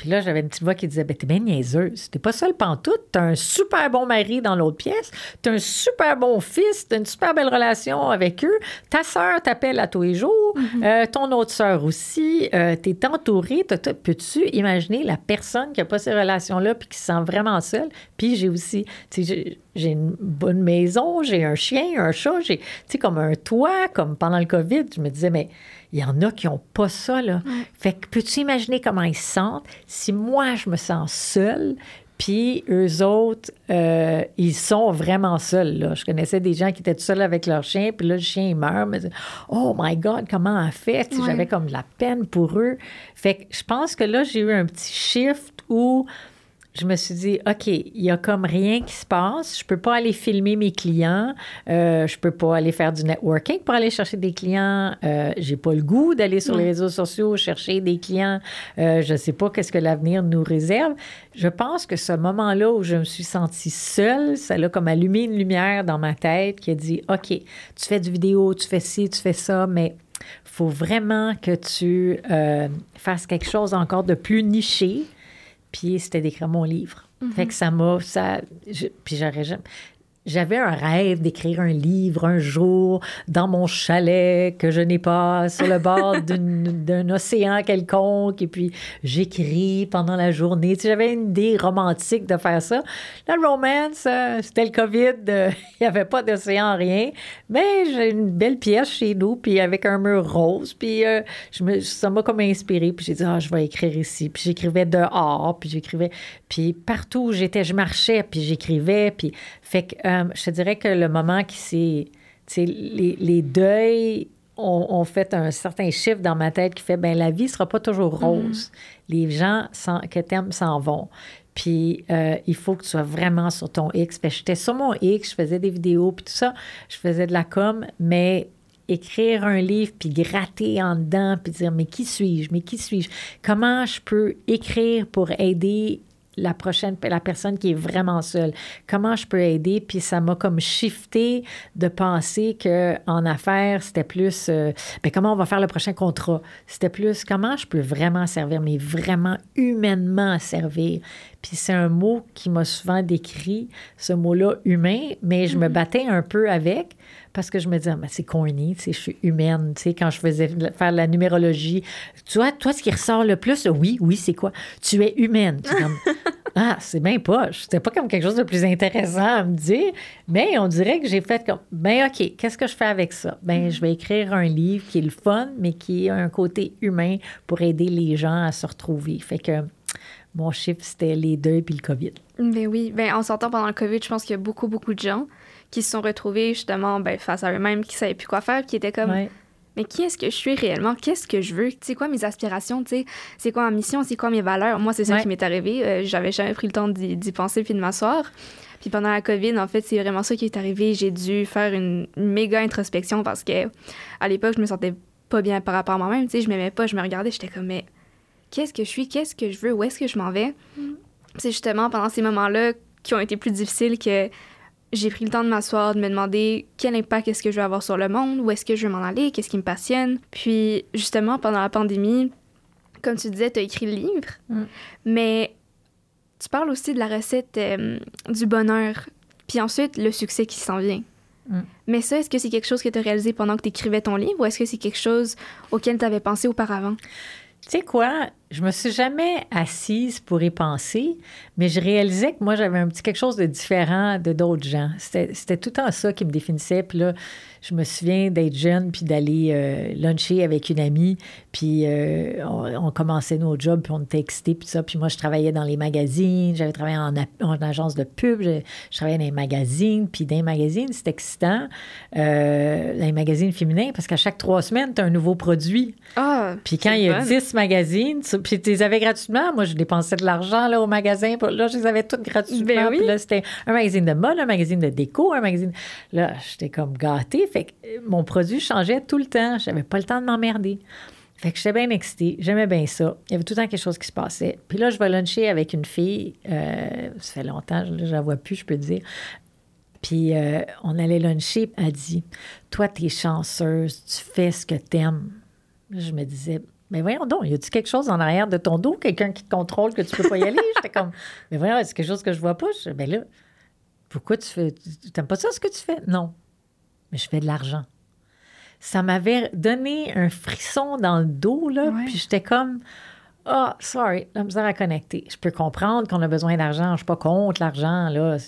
Puis là, j'avais une petite voix qui disait ben, T'es bien niaiseuse. T'es pas seule pantoute. T'as un super bon mari dans l'autre pièce. T'as un super bon fils. T'as une super belle relation avec eux. Ta sœur t'appelle à tous les jours. Euh, ton autre sœur aussi. Euh, T'es entourée. Peux-tu imaginer la personne qui a pas ces relations-là puis qui se sent vraiment seule? Puis j'ai aussi, tu sais, j'ai- j'ai une bonne maison, j'ai un chien, un chat, j'ai, tu sais, comme un toit, comme pendant le COVID. Je me disais, mais il y en a qui n'ont pas ça, là. Fait que peux-tu imaginer comment ils se sentent si moi, je me sens seule, puis eux autres, euh, ils sont vraiment seuls, là? Je connaissais des gens qui étaient tout seuls avec leur chien, puis là, le chien, il meurt. Mais, oh my God, comment elle fait? Ouais. J'avais comme de la peine pour eux. Fait que je pense que là, j'ai eu un petit shift où je me suis dit, OK, il y a comme rien qui se passe. Je peux pas aller filmer mes clients. Euh, je peux pas aller faire du networking pour aller chercher des clients. Euh, j'ai pas le goût d'aller sur les réseaux sociaux chercher des clients. Euh, je sais pas qu'est-ce que l'avenir nous réserve. Je pense que ce moment-là où je me suis sentie seule, ça a comme allumé une lumière dans ma tête qui a dit, OK, tu fais du vidéo, tu fais ci, tu fais ça, mais faut vraiment que tu euh, fasses quelque chose encore de plus niché puis c'était d'écrire mon livre. Fait que ça m'a. Ça, puis j'aurais jamais. J'avais un rêve d'écrire un livre un jour dans mon chalet que je n'ai pas sur le bord d'un océan quelconque et puis j'écris pendant la journée. Tu j'avais une idée romantique de faire ça. La romance, euh, c'était le COVID, euh, il n'y avait pas d'océan, rien, mais j'ai une belle pièce chez nous puis avec un mur rose puis euh, je me, ça m'a comme inspiré puis j'ai dit ah je vais écrire ici puis j'écrivais dehors puis j'écrivais puis partout où j'étais je marchais puis j'écrivais puis fait que euh, je te dirais que le moment qui s'est. Les, les deuils ont, fait un certain chiffre dans ma tête qui fait ben la vie sera pas toujours mm-hmm. rose. Les gens que tu aimes s'en vont. Puis euh, il faut que tu sois vraiment sur ton X. J'étais sur mon X, je faisais des vidéos, puis tout ça. Je faisais de la com, mais écrire un livre, puis gratter en dedans, puis dire, mais qui suis-je? Mais qui suis-je? Comment je peux écrire pour aider la prochaine, la personne qui est vraiment seule. Comment je peux aider? Puis ça m'a comme shifté de penser que en affaires, c'était plus, euh, ben, comment on va faire le prochain contrat? C'était plus, comment je peux vraiment servir, mais vraiment humainement servir? Puis c'est un mot qui m'a souvent décrit, ce mot-là, humain, mais je me mm-hmm. battais un peu avec parce que je me disais, ah, c'est corny, tu sais, je suis humaine, tu sais, quand je faisais faire la numérologie. Tu vois, toi, ce qui ressort le plus, oui, oui, c'est quoi? Tu es humaine. ah, c'est bien poche. C'était pas comme quelque chose de plus intéressant à me dire, mais on dirait que j'ai fait comme, ben OK, qu'est-ce que je fais avec ça? Ben, mm. je vais écrire un livre qui est le fun, mais qui a un côté humain pour aider les gens à se retrouver. Fait que mon chiffre, c'était les deux puis le COVID. Ben oui. Ben, en sortant pendant le COVID, je pense qu'il y a beaucoup, beaucoup de gens qui se sont retrouvés justement ben, face à eux-mêmes, qui ne savaient plus quoi faire, qui étaient comme. Mais qui est-ce que je suis réellement? Qu'est-ce que je veux? C'est quoi mes aspirations? C'est quoi ma mission? C'est quoi mes valeurs? Moi, c'est ça qui m'est arrivé. Euh, j'avais jamais pris le temps d'y penser puis de m'asseoir. Puis pendant la COVID, en fait, c'est vraiment ça qui est arrivé. J'ai dû faire une, méga introspection parce que à l'époque, je me sentais pas bien par rapport à moi-même. Je m'aimais pas, je me regardais, j'étais comme, mais qu'est-ce que je suis? Qu'est-ce que je veux? Où est-ce que je m'en vais? Mm. C'est justement pendant ces moments-là qui ont été plus difficiles que j'ai pris le temps de m'asseoir, de me demander quel impact est-ce que je veux avoir sur le monde, où est-ce que je veux m'en aller, qu'est-ce qui me passionne. Puis justement, pendant la pandémie, comme tu disais, tu as écrit le livre, mm. mais tu parles aussi de la recette euh, du bonheur, puis ensuite le succès qui s'en vient. Mm. Mais ça, est-ce que c'est quelque chose que tu as réalisé pendant que tu écrivais ton livre ou est-ce que c'est quelque chose auquel tu avais pensé auparavant? Tu sais quoi? Je me suis jamais assise pour y penser, mais je réalisais que moi, j'avais un petit quelque chose de différent de d'autres gens. C'était tout le temps ça qui me définissait. Puis là, je me souviens d'être jeune puis d'aller euh, luncher avec une amie. Puis euh, on, commençait nos jobs, puis on était excités, puis ça. Puis moi, je travaillais dans les magazines. J'avais travaillé en, agence de pub. Je, travaillais dans les magazines. Puis dans les magazines, c'était excitant. Euh, dans les magazines féminins, parce qu'à chaque trois semaines, tu as un nouveau produit. Ah, puis quand il y a dix magazines, puis tu les avais gratuitement. Moi, je dépensais de l'argent là, au magasin. Là, je les avais toutes gratuitement. Ben puis là, c'était un magazine de mode, un magazine de déco, un magazine... Là, j'étais comme gâtée. Fait que euh, mon produit changeait tout le temps. J'avais pas le temps de m'emmerder. Fait que j'étais bien excitée. J'aimais bien ça. Il y avait tout le temps quelque chose qui se passait. Puis là, je vais luncher avec une fille. Euh, ça fait longtemps, je ne la vois plus, je peux dire. Puis euh, on allait luncher. Elle dit Toi, tu es chanceuse. Tu fais ce que tu aimes. Je me disais mais voyons donc, y a-tu quelque chose en arrière de ton dos, quelqu'un qui te contrôle que tu peux pas y aller? J'étais comme, mais voyons, c'est quelque chose que je vois pas? Je, ben là, pourquoi tu fais, tu n'aimes pas ça ce que tu fais? Non mais je fais de l'argent. Ça m'avait donné un frisson dans le dos, là, puis j'étais comme, ah, oh, sorry, la misère à connecter. Je peux comprendre qu'on a besoin d'argent, je ne suis pas contre l'argent, là,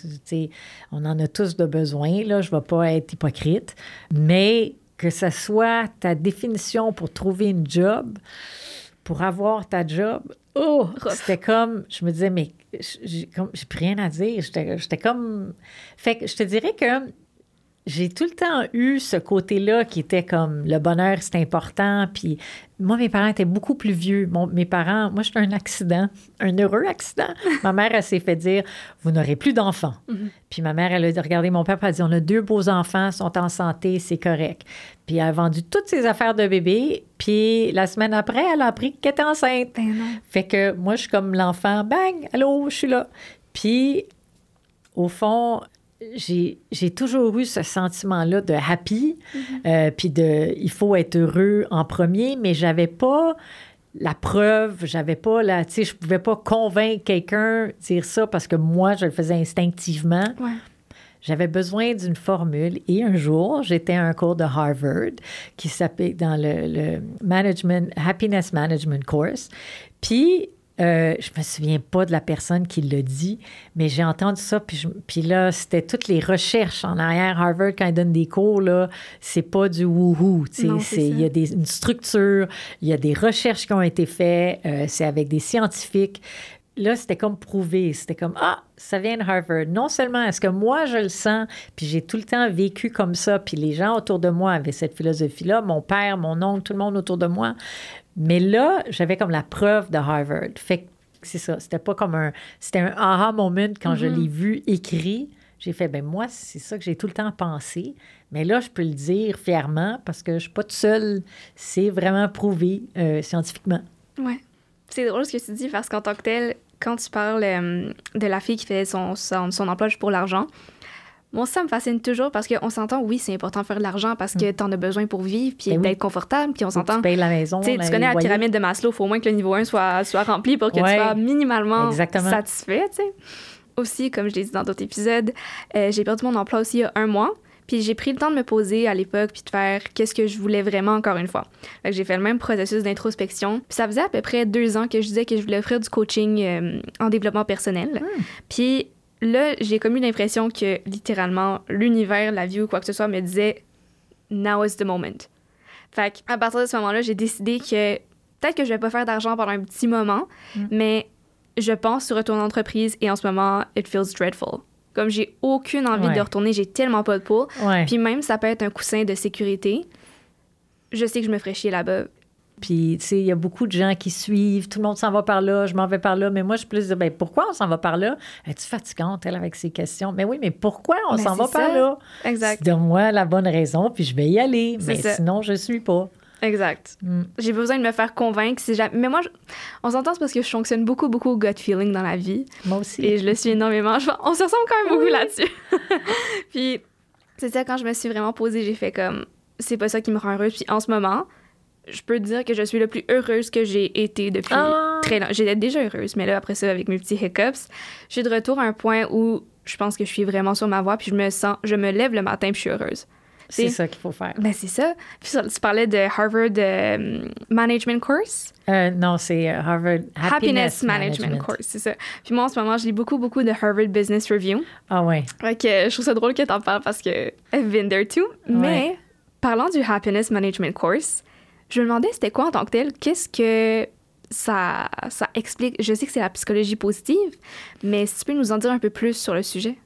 on en a tous de besoin, là, je ne vais pas être hypocrite, mais que ce soit ta définition pour trouver une job, pour avoir ta job, oh, c'était comme, je me disais, mais j'ai plus rien à dire. J'étais comme. Fait que je te dirais que j'ai tout le temps eu ce côté-là qui était comme le bonheur, c'est important. Puis moi, mes parents étaient beaucoup plus vieux. mes parents, moi, j'étais un accident, un heureux accident. ma mère, elle s'est fait dire Vous n'aurez plus d'enfants. Mm-hmm. Puis ma mère, elle a regardé mon père, elle a dit On a deux beaux enfants, sont en santé, c'est correct. Puis elle a vendu toutes ses affaires de bébé. Puis la semaine après, elle a appris qu'elle était enceinte. Ben fait que moi, je suis comme l'enfant Bang, allô, je suis là. Puis au fond, j'ai toujours eu ce sentiment-là de happy, mm-hmm. euh, puis de il faut être heureux en premier, mais j'avais pas la preuve, j'avais pas la, tu sais, je pouvais pas convaincre quelqu'un dire ça parce que moi, je le faisais instinctivement. J'avais besoin d'une formule et un jour, j'étais à un cours de Harvard qui s'appelait dans le, le, Management, Happiness Management Course. Puis, euh, je me souviens pas de la personne qui l'a dit, mais j'ai entendu ça, puis, puis là, c'était toutes les recherches en arrière. Harvard, quand ils donnent des cours, là, c'est pas du wouhou, il y a des, une structure, il y a des recherches qui ont été faites, euh, c'est avec des scientifiques. Là, c'était comme prouvé, c'était comme, ah, ça vient de Harvard. Non seulement est-ce que moi, je le sens, puis j'ai tout le temps vécu comme ça, puis les gens autour de moi avaient cette philosophie-là, mon père, mon oncle, tout le monde autour de moi, mais là, j'avais comme la preuve de Harvard. Fait que c'est ça. C'était pas comme un. C'était un aha moment quand je mm-hmm. l'ai vu écrit. J'ai fait, ben moi, c'est ça que j'ai tout le temps pensé. Mais là, je peux le dire fièrement parce que je suis pas toute seule. C'est vraiment prouvé euh, scientifiquement. Ouais. C'est drôle ce que tu dis parce qu'en tant que tel, quand tu parles euh, de la fille qui fait son, son, son emploi juste pour l'argent, moi, ça me fascine toujours parce qu'on s'entend, oui, c'est important de faire de l'argent parce que mm. tu en as besoin pour vivre puis ben d'être confortable. Puis on s'entend. Tu payes la maison. Tu connais la pyramide de Maslow, il faut au moins que le niveau 1 soit, soit rempli pour que tu sois minimalement satisfait. Aussi, comme je l'ai dit dans d'autres épisodes, euh, j'ai perdu mon emploi aussi il y a un mois. Puis j'ai pris le temps de me poser à l'époque puis de faire qu'est-ce que je voulais vraiment encore une fois. j'ai fait le même processus d'introspection. Puis ça faisait à peu près deux ans que je disais que je voulais offrir du coaching euh, en développement personnel. Hmm. Puis là, j'ai comme eu l'impression que littéralement l'univers, la vie ou quoi que ce soit me disait Now is the moment. Fait à partir de ce moment-là, j'ai décidé que peut-être que je vais pas faire d'argent pendant un petit moment, mm. mais je pense sur retourner en entreprise et en ce moment, it feels dreadful. Comme j'ai aucune envie de retourner, j'ai tellement pas de peau. Puis même, ça peut être un coussin de sécurité. Je sais que je me ferais chier là-bas. Puis, tu sais, il y a beaucoup de gens qui suivent, tout le monde s'en va par là, je m'en vais par là. Mais moi, je suis plus dire, ben, pourquoi on s'en va par là? Es-tu fatigante, elle, avec ces questions? Mais oui, mais pourquoi on s'en va par là? Exact. Donne-moi la bonne raison, puis je vais y aller. Mais sinon, je suis pas. Exact. Mm. J'ai besoin de me faire convaincre. Si Mais moi, on s'entend, parce que je fonctionne beaucoup, beaucoup au gut feeling dans la vie. Moi aussi. Et je le suis énormément. On se ressemble quand même beaucoup là-dessus. puis, c'est ça, quand je me suis vraiment posée, j'ai fait comme, c'est pas ça qui me rend heureuse. Puis en ce moment, je peux dire que je suis la plus heureuse que j'ai été depuis ah. très longtemps. J'étais déjà heureuse, mais là, après ça, avec mes petits hiccups, je suis de retour à un point où je pense que je suis vraiment sur ma voie, puis je me sens, je me lève le matin, puis je suis heureuse. C'est ça qu'il faut faire. Ben, c'est ça. Puis tu parlais de Harvard euh, Management Course? Euh, non, c'est euh, Harvard Happiness, Management, Course, c'est ça. Puis moi, en ce moment, je lis beaucoup, beaucoup de Harvard Business Review. Ah ouais. Ok, je trouve ça drôle que tu en parles parce que I've been there too. Mais parlant du Happiness Management Course, je me demandais c'était quoi en tant que tel, qu'est-ce que ça, ça explique? Je sais que c'est la psychologie positive, mais si tu peux nous en dire un peu plus sur le sujet.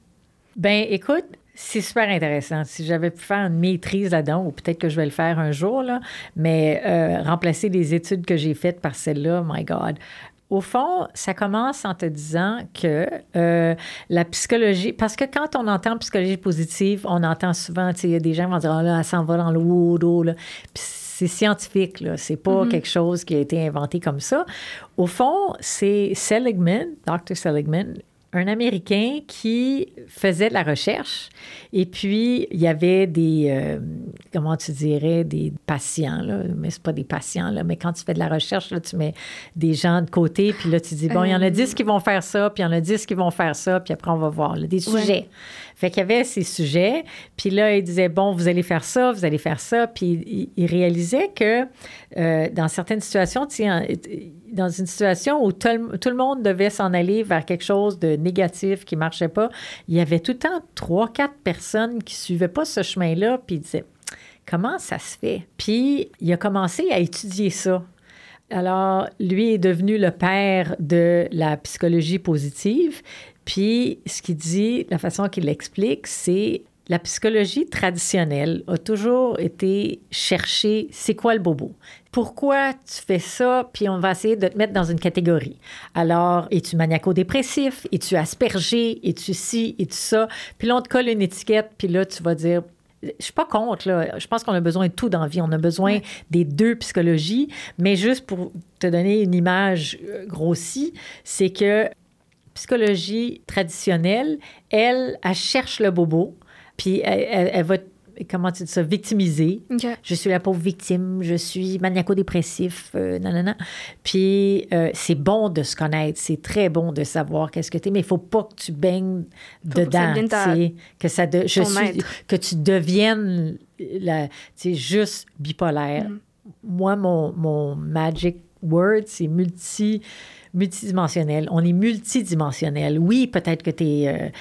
Ben, écoute, c'est super intéressant. Si j'avais pu faire une maîtrise là-dedans, ou peut-être que je vais le faire un jour, là, mais euh, remplacer les études que j'ai faites par celle-là, my God. Au fond, ça commence en te disant que euh, la psychologie, parce que quand on entend psychologie positive, on entend souvent, tu sais, il y a des gens qui vont dire, oh là, elle s'en va dans le wood, là. Puis c'est scientifique, là. C'est pas mm-hmm. quelque chose qui a été inventé comme ça. Au fond, c'est Seligman, Dr. Seligman, un Américain qui faisait de la recherche. Et puis, il y avait des, euh, comment tu dirais, des patients, là, mais c'est pas des patients, là, mais quand tu fais de la recherche, là, tu mets des gens de côté, puis là, tu dis, bon, il y en a 10 qui vont faire ça, puis il y en a 10 qui vont faire ça, puis après, on va voir, des sujets. Fait qu'il y avait ces sujets, puis là, il disait, bon, vous allez faire ça, vous allez faire ça, puis il, réalisait que euh, dans certaines situations, dans une situation où tout le, monde devait s'en aller vers quelque chose de négatif qui marchait pas, il y avait tout le temps trois, quatre personnes qui suivaient pas ce chemin-là, puis il disait comment ça se fait? Puis il a commencé à étudier ça. Alors, lui est devenu le père de la psychologie positive. Puis, ce qu'il dit, la façon qu'il l'explique, c'est la psychologie traditionnelle a toujours été chercher c'est quoi le bobo. Pourquoi tu fais ça, puis on va essayer de te mettre dans une catégorie. Alors, es-tu maniaco-dépressif? Es-tu aspergé? Es-tu ci? Es-tu ça? Puis là, on te colle une étiquette, puis là, tu vas dire, je suis pas contre, là. Je pense qu'on a besoin de tout dans la vie. On a besoin des deux psychologies. Mais juste pour te donner une image euh, grossie, c'est que psychologie traditionnelle, elle, elle cherche le bobo, puis elle, elle, va comment tu dis ça, victimiser. Je suis la pauvre victime, je suis maniaco-dépressif, euh, non, non, non. Puis euh, c'est bon de se connaître, c'est très bon de savoir qu'est-ce que tu es, mais il faut pas que tu baignes Faut que dedans, ta- que ça de, je suis, que tu deviennes la, juste bipolaire. Mm. Moi, mon, mon magic word, c'est multi multidimensionnel. On est multidimensionnel. Oui, peut-être que tu es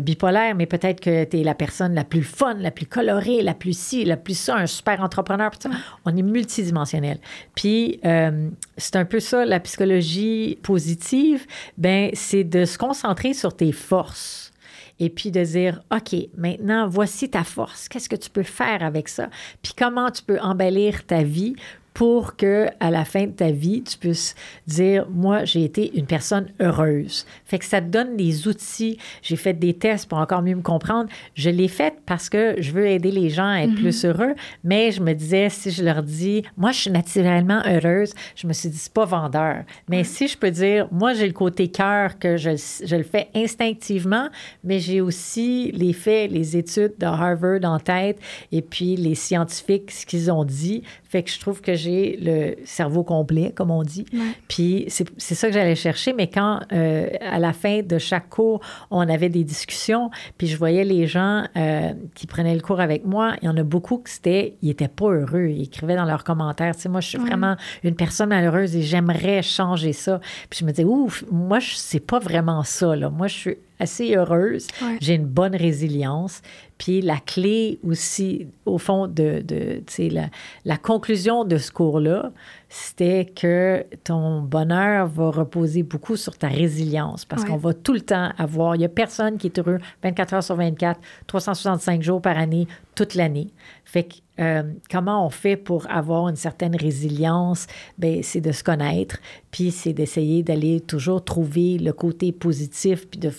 bipolaire, mais peut-être que tu es la personne la plus fun, la plus colorée, la plus ci, la plus ça, un super entrepreneur. ça. On est multidimensionnel. Puis, euh, c'est un peu ça, la psychologie positive, ben c'est de se concentrer sur tes forces et puis de dire, OK, maintenant, voici ta force. Qu'est-ce que tu peux faire avec ça? Puis comment tu peux embellir ta vie pour que à la fin de ta vie, tu puisses dire, moi, j'ai été une personne heureuse. Fait que ça te donne des outils. J'ai fait des tests pour encore mieux me comprendre. Je l'ai fait parce que je veux aider les gens à être plus heureux, mais je me disais, si je leur dis, moi, je suis naturellement heureuse, je me suis dit, c'est pas vendeur. Mais si je peux dire, moi, j'ai le côté cœur que je, je le fais instinctivement, mais j'ai aussi les faits, les études de Harvard en tête et puis les scientifiques, ce qu'ils ont dit. Fait que je trouve que j'ai le cerveau complet, comme on dit. Puis c'est ça que j'allais chercher. Mais quand, euh, à la fin de chaque cours, on avait des discussions, puis je voyais les gens euh, qui prenaient le cours avec moi, il y en a beaucoup qui c'était, ils étaient pas heureux. Ils écrivaient dans leurs commentaires, tu sais, moi, je suis vraiment une personne malheureuse et j'aimerais changer ça. Puis je me disais, ouf, moi, c'est pas vraiment ça, là. Moi, je suis assez heureuse. Ouais. J'ai une bonne résilience. Puis la clé aussi, au fond, de, de la, la conclusion de ce cours-là, c'était que ton bonheur va reposer beaucoup sur ta résilience parce Ouais. qu'on va tout le temps avoir, il n'y a personne qui est heureux 24 heures sur 24, 365 jours par année, toute l'année. Fait que euh, comment on fait pour avoir une certaine résilience? Ben, c'est de se connaître, puis c'est d'essayer d'aller toujours trouver le côté positif, puis de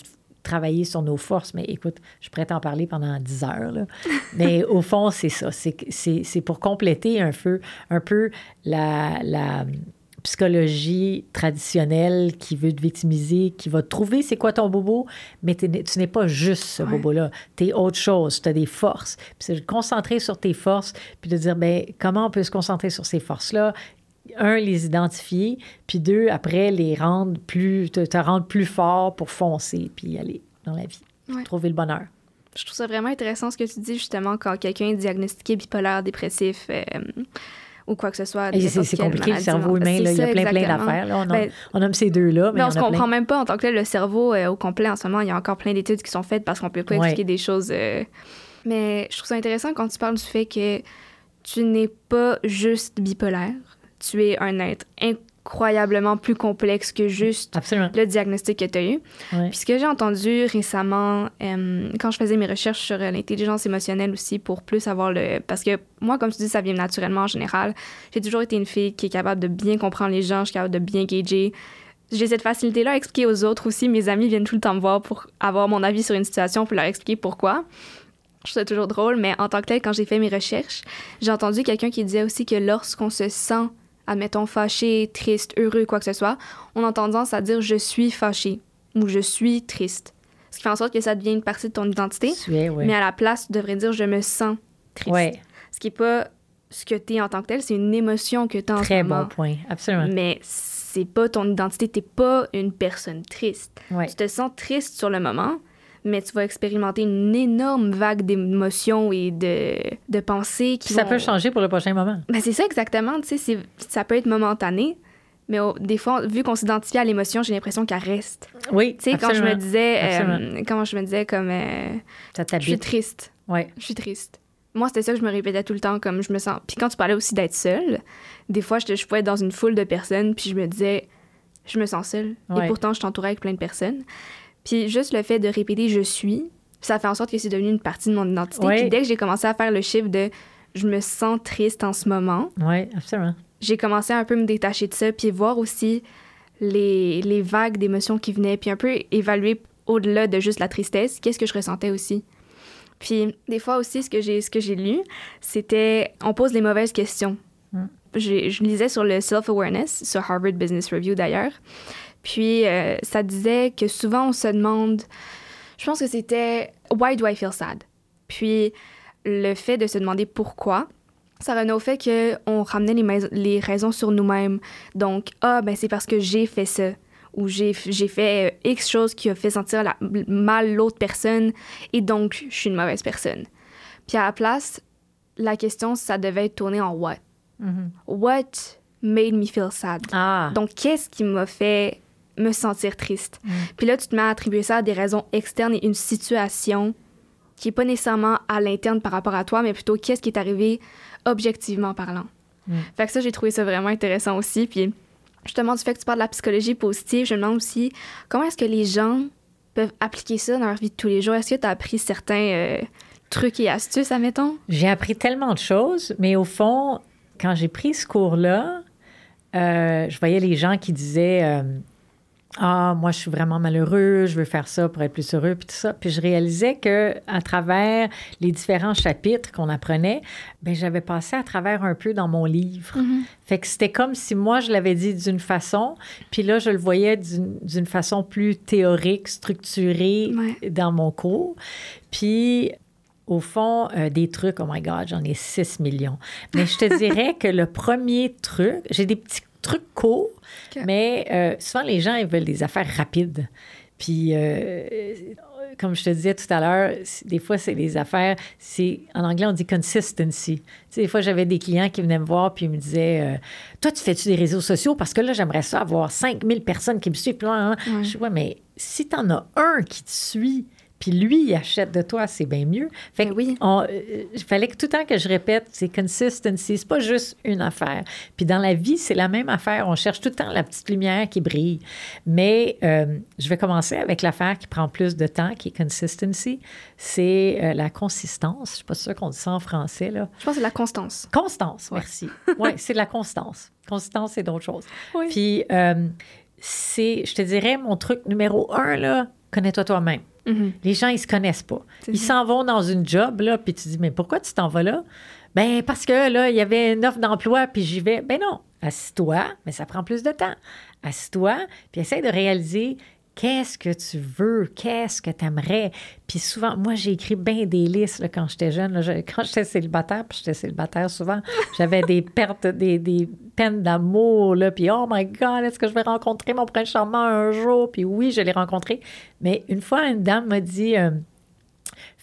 travailler sur nos forces. Mais écoute, je pourrais t'en parler pendant 10 heures. Là. Mais au fond, c'est ça. C'est pour compléter un peu, un peu la, la psychologie traditionnelle qui veut te victimiser, qui va te trouver c'est quoi ton bobo, mais tu n'es pas juste ce Ouais. bobo-là. Tu es autre chose, tu as des forces. Puis c'est de concentrer sur tes forces, puis de dire, ben comment on peut se concentrer sur ces forces-là? Un, les identifier, puis deux, après, les rendre plus, te, te rendre plus fort pour foncer, puis aller dans la vie, Ouais. trouver le bonheur. Je trouve ça vraiment intéressant ce que tu dis justement quand quelqu'un est diagnostiqué bipolaire, dépressif euh, ou quoi que ce soit. C'est compliqué, le cerveau humain, là, il y a plein, plein d'affaires. là. On, Ben, on nomme ces deux-là, mais Mais on il se comprend plein. même pas en tant que tel le cerveau euh, au complet en ce moment. Il y a encore plein d'études qui sont faites parce qu'on peut pas Ouais. expliquer des choses. euh. Mais je trouve ça intéressant quand tu parles du fait que tu n'es pas juste bipolaire. Tu es un être incroyablement plus complexe que juste Absolument. le diagnostic que tu as eu. Ouais. Puis ce que j'ai entendu récemment, euh, quand je faisais mes recherches sur euh, l'intelligence émotionnelle aussi, pour plus avoir le... Parce que moi, comme tu dis, ça vient naturellement en général. J'ai toujours été une fille qui est capable de bien comprendre les gens, je suis capable de bien gager. J'ai cette facilité-là à expliquer aux autres aussi. Mes amis viennent tout le temps me voir pour avoir mon avis sur une situation, pour leur expliquer pourquoi. Je trouve ça toujours drôle, mais en tant que tel, quand j'ai fait mes recherches, j'ai entendu quelqu'un qui disait aussi que lorsqu'on se sent, admettons, fâché, triste, heureux, quoi que ce soit, on a tendance à dire je suis fâché ou je suis triste. Ce qui fait en sorte que ça devient une partie de ton identité, Tu es, ouais. mais à la place, tu devrais dire je me sens triste. Ouais, Ce qui n'est pas ce que tu es en tant que tel, c'est une émotion que tu as en très ce moment. bon point. Absolument. Mais c'est pas ton identité, t'es pas une personne triste. Ouais. Tu te sens triste sur le moment, mais tu vas expérimenter une énorme vague d'émotions et de, de pensées qui Ça vont- peut changer pour le prochain moment. Ben, c'est ça exactement, tu sais, ça peut être momentané, mais des fois, vu qu'on s'identifie à l'émotion, j'ai l'impression qu'elle reste. Oui, Tu sais, quand je me disais, euh, comment je me disais comme, euh, Ça je suis triste, Ouais. je suis triste. Moi, c'était ça que je me répétais tout le temps, comme je me sens. Puis quand tu parlais aussi d'être seule, des fois, je, je pouvais être dans une foule de personnes, puis je me disais, je me sens seule. Ouais. Et pourtant, je t'entourais avec plein de personnes. Puis juste le fait de répéter je suis, Ça fait en sorte que c'est devenu une partie de mon identité. Ouais. Puis dès que j'ai commencé à faire le chiffre de je me sens triste en ce moment, Oui, absolument. j'ai commencé à un peu me détacher de ça, puis voir aussi les, les vagues d'émotions qui venaient, puis un peu évaluer au-delà de juste la tristesse, qu'est-ce que je ressentais aussi. Puis des fois aussi, ce que j'ai, ce que j'ai lu, c'était on pose les mauvaises questions. Mm. Je lisais sur le self-awareness, sur Harvard Business Review d'ailleurs. Puis euh, ça disait que souvent on se demande, je pense que c'était Why do I feel sad? Puis le fait de se demander pourquoi, ça revenait au fait qu'on ramenait les, raisons sur nous-mêmes. Donc, ah, ben c'est parce que j'ai fait ça. Ou j'ai fait euh, X chose qui a fait sentir la- mal l'autre personne. Et donc, je suis une mauvaise personne. Puis à la place, la question, ça devait être tourné en what? Mhm. What made me feel sad? Ah, Donc, qu'est-ce qui m'a fait me sentir triste? Mm. Puis là, tu te mets à attribuer ça à des raisons externes et une situation qui est pas nécessairement à l'interne par rapport à toi, mais plutôt qu'est-ce qui est arrivé objectivement parlant. Mm. Fait que ça, j'ai trouvé ça vraiment intéressant aussi. Puis justement, du fait que tu parles de la psychologie positive, je me demande aussi comment est-ce que les gens peuvent appliquer ça dans leur vie de tous les jours? Est-ce que tu as appris certains euh, trucs et astuces, admettons? J'ai appris tellement de choses, mais au fond, quand j'ai pris ce cours-là, euh, je voyais les gens qui disaient euh, Ah, moi, je suis vraiment malheureux, je veux faire ça pour être plus heureux, puis tout ça. Puis je réalisais que à travers les différents chapitres qu'on apprenait, ben j'avais passé à travers un peu dans mon livre. Fait que c'était comme si moi, je l'avais dit d'une façon, puis là, je le voyais d'une d'une façon plus théorique, structurée Ouais. dans mon cours. Puis, au fond, euh, des trucs, oh my God, j'en ai 6 millions. Mais je te dirais que le premier truc, j'ai des petits trucs courts, Ok. mais euh, souvent, les gens, ils veulent des affaires rapides. Puis, euh, comme je te disais tout à l'heure, des fois, c'est les affaires, c'est, en anglais, on dit consistency. Tu sais, des fois, j'avais des clients qui venaient me voir puis ils me disaient euh, Toi, tu fais-tu des réseaux sociaux? Parce que là, j'aimerais ça avoir 5000 personnes qui me suivent. Puis là, hein, Ouais. Je dis Ouais, mais si tu en as un qui te suit, puis lui, il achète de toi, c'est bien mieux. Fait Ben que oui. on- euh, il fallait que tout le temps que je répète, c'est consistency, c'est pas juste une affaire. Puis dans la vie, c'est la même affaire. On cherche tout le temps la petite lumière qui brille. Mais euh, je vais commencer avec l'affaire qui prend plus de temps, qui est consistency. C'est euh, la consistance. Je suis pas sûre qu'on dit ça en français, là. Je pense que c'est la constance. Constance, merci. Oui, c'est de la constance. Constance, c'est d'autres choses. Oui. Puis, c'est, je te dirais, mon truc numéro un, là, connais-toi toi-même. Mhm. Les gens, ils se connaissent pas. Ils s'en vont dans une job, là, puis tu dis, mais pourquoi tu t'en vas là? Ben, parce que là, il y avait une offre d'emploi, puis j'y vais. Ben non, assis-toi, mais ça prend plus de temps. Assis-toi, puis essaie de réaliser qu'est-ce que tu veux, qu'est-ce que tu aimerais. Puis souvent, moi, j'ai écrit bien des listes là, quand j'étais jeune. là. Je- quand j'étais célibataire, puis j'étais célibataire souvent, j'avais des pertes, des, des peines d'amour, là, puis oh my God, est-ce que je vais rencontrer mon prince charmant un jour? Puis oui, je l'ai rencontré. Mais une fois, une dame m'a dit... euh,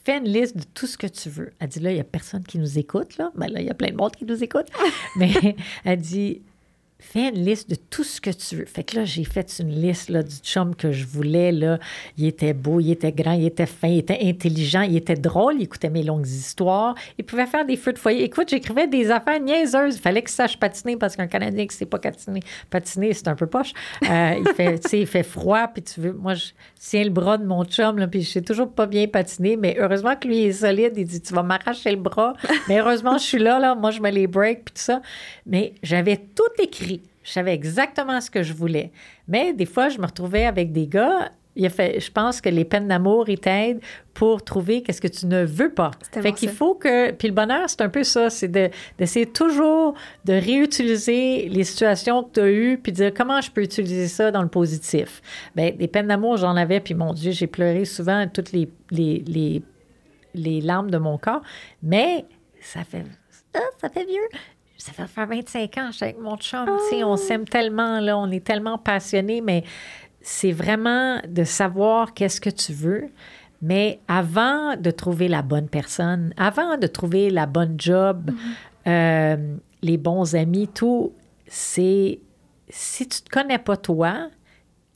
Fais une liste de tout ce que tu veux. Elle dit là, il n'y a personne qui nous écoute, là. Ben là, il y a plein de monde qui nous écoute. Mais elle dit fais une liste de tout ce que tu veux. Fait que là, j'ai fait une liste là, du chum que je voulais. Là. Il était beau, il était grand, il était fin, il était intelligent, il était drôle, il écoutait mes longues histoires. Il pouvait faire des feux de foyer. Écoute, j'écrivais des affaires niaiseuses. Il fallait qu'il sache patiner parce qu'un Canadien qui ne sait pas patiner, patiner c'est un peu poche. Euh, il, fait, il fait froid, puis tu veux... Moi, je tiens le bras de mon chum, puis je sais toujours pas bien patiner, mais heureusement que lui est solide. Il dit, tu vas m'arracher le bras. Mais heureusement, je suis là, là. Moi, je mets les breaks, puis tout ça. Mais j'avais tout écrit. Je savais exactement ce que je voulais. Mais des fois, je me retrouvais avec des gars. Il a fait, je pense que les peines d'amour, ils t'aident pour trouver qu'est-ce que tu ne veux pas. Fait qu'il faut que... Puis le bonheur, c'est un peu ça. C'est de- d'essayer toujours de réutiliser les situations que tu as eues puis de dire comment je peux utiliser ça dans le positif. Bien, des peines d'amour, j'en avais. Puis mon Dieu, j'ai pleuré souvent toutes les, les, les, les larmes de mon corps. Mais ça fait... ah, ça fait vieux. Ça fait faire 25 ans, je suis avec mon chum. tu sais, on s'aime tellement, là, on est tellement passionnés, mais c'est vraiment de savoir qu'est-ce que tu veux. Mais avant de trouver la bonne personne, avant de trouver la bonne job, euh, les bons amis, tout, c'est si tu te connais pas toi,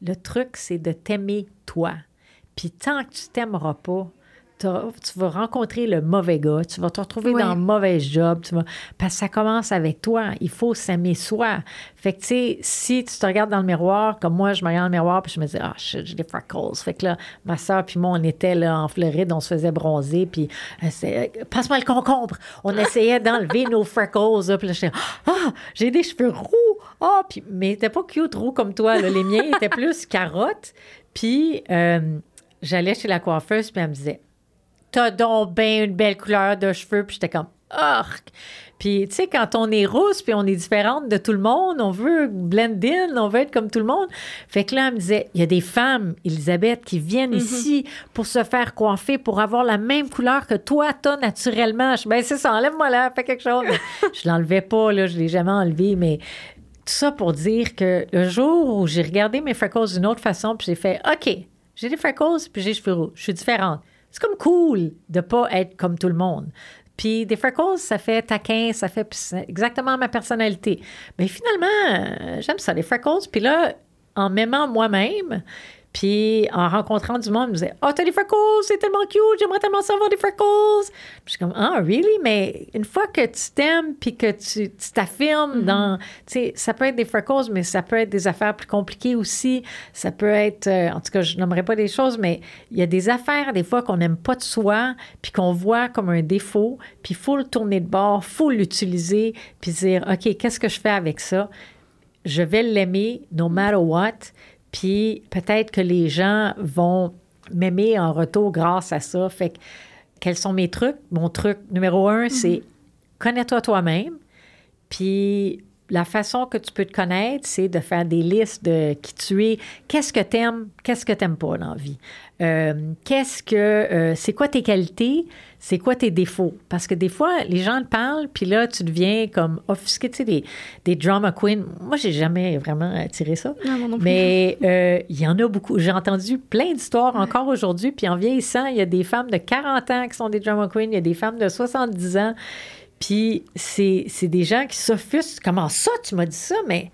le truc, c'est de t'aimer toi. Puis tant que tu t'aimeras pas, tu vas rencontrer le mauvais gars, tu vas te retrouver dans un mauvais job, tu vas, parce que ça commence avec toi. Il faut s'aimer soi. Fait que, tu sais, si tu te regardes dans le miroir, comme moi, je me regarde dans le miroir, puis je me dis, ah, j'ai des freckles. Fait que là, ma soeur puis moi, on était là en Floride, on se faisait bronzer, puis euh, euh, passe-moi le concombre. On essayait d'enlever nos freckles, puis là, j'étais, ah, j'ai des cheveux roux. Ah, puis, mais t'es pas cute roux comme toi, Les miens étaient plus carottes. Puis, euh, j'allais chez la coiffeuse, puis elle me disait, t'as donc bien une belle couleur de cheveux. Puis j'étais comme, arc. Puis, tu sais, quand on est rousse, puis on est différente de tout le monde, on veut blend in, on veut être comme tout le monde. Fait que là, elle me disait, il y a des femmes, Elisabeth, qui viennent mm-hmm. ici pour se faire coiffer, pour avoir la même couleur que toi, t'as naturellement. Je ben c'est ça, enlève-moi là, fais quelque chose. je l'enlevais pas, là, je l'ai jamais enlevé, mais tout ça pour dire que le jour où j'ai regardé mes freckles d'une autre façon, puis j'ai fait, OK, j'ai des freckles, puis j'ai les cheveux roux, je suis différente c'est comme cool de pas être comme tout le monde. Puis des freckles, ça fait taquin, ça fait exactement ma personnalité. Mais finalement, euh, j'aime ça, les freckles. Puis là, en m'aimant moi-même, puis en rencontrant du monde, ils me disaient Oh, t'as des freckles, c'est tellement cute, j'aimerais tellement savoir des freckles. Puis je suis comme Ah, really? Mais une fois que tu t'aimes puis que tu t'affirmes mm-hmm. dans. Tu sais, ça peut être des freckles, mais ça peut être des affaires plus compliquées aussi. Ça peut être. Euh, en tout cas, je n'aimerais pas des choses, mais il y a des affaires, des fois, qu'on n'aime pas de soi puis qu'on voit comme un défaut. Puis il faut le tourner de bord, il faut l'utiliser puis dire OK, qu'est-ce que je fais avec ça? Je vais l'aimer no matter what. Puis peut-être que les gens vont m'aimer en retour grâce à ça. Fait que, quels sont mes trucs? Mon truc numéro un, mhm. c'est connais-toi toi-même. Puis la façon que tu peux te connaître, c'est de faire des listes de qui tu es, qu'est-ce que tu aimes, qu'est-ce que tu n'aimes pas dans la vie? Euh, qu'est-ce que euh, c'est quoi tes qualités, c'est quoi tes défauts? Parce que des fois les gens te parlent puis là tu deviens comme offusqué. Tu sais des, des drama queens. Moi j'ai jamais vraiment attiré ça. Mais euh, il y en a beaucoup. J'ai entendu plein d'histoires encore aujourd'hui puis en vieillissant il y a des femmes de 40 ans qui sont des drama queens il y a des femmes de 70 ans puis c'est, des gens qui s'offusquent comment ça tu m'as dit ça? Mais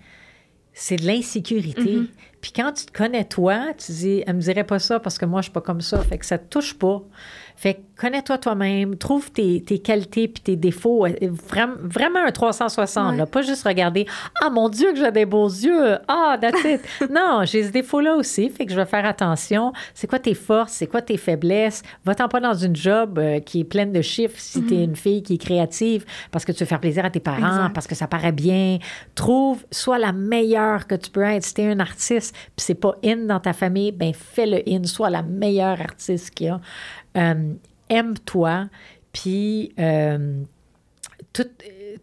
c'est de l'insécurité. Mm-hmm. Puis quand tu te connais toi, tu dis, elle me dirait pas ça parce que moi, je suis pas comme ça. Fait que ça te touche pas. Fait que connais-toi toi-même, trouve tes, qualités puis tes défauts. Euh, vraiment, vraiment un 360, là, pas juste regarder Ah mon Dieu, que j'ai des beaux yeux. Ah, that's it. non, j'ai ce défaut-là aussi, fait que je vais faire attention. C'est quoi tes forces, c'est quoi tes faiblesses? Va-t'en pas dans une job euh, qui est pleine de chiffres si tu es mhm. une fille qui est créative parce que tu veux faire plaisir à tes parents, parce que ça paraît bien. Trouve, sois la meilleure que tu peux être. Si tu es un artiste puis c'est pas in dans ta famille, ben fais le in, sois la meilleure artiste qu'il y a. Euh, aime-toi, puis euh, tout,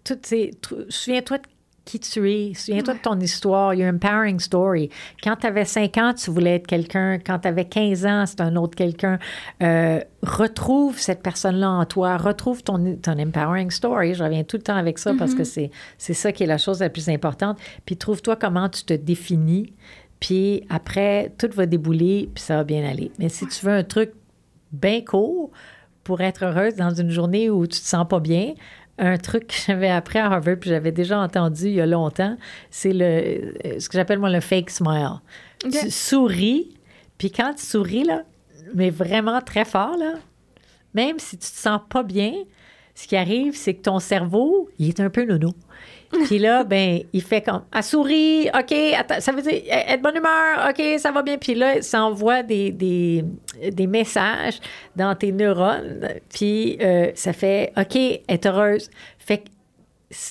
tout souviens-toi de qui tu es, souviens-toi de ton histoire, your empowering story. Quand tu avais 5 ans, tu voulais être quelqu'un. Quand tu avais 15 ans, c'est un autre quelqu'un. Euh, retrouve cette personne-là en toi. Retrouve ton, ton empowering story. Je reviens tout le temps avec ça parce que mm-hmm. c'est ça qui est la chose la plus importante. Puis trouve-toi comment tu te définis. Puis après, tout va débouler, puis ça va bien aller. Mais si tu veux un truc bien court pour être heureuse dans une journée où tu te sens pas bien. Un truc que j'avais appris à Harvard, puis j'avais déjà entendu il y a longtemps, c'est le euh, ce que j'appelle moi le fake smile. Tu souris, puis quand tu souris, là, mais vraiment très fort, là, même si tu te sens pas bien, ce qui arrive, c'est que ton cerveau, il est un peu nono. Puis là, ben, il fait comme, à souris, OK, ça veut dire, être bonne humeur, OK, ça va bien. Puis là, ça envoie des, des, des messages dans tes neurones. Puis euh, ça fait, OK, être heureuse. Fait que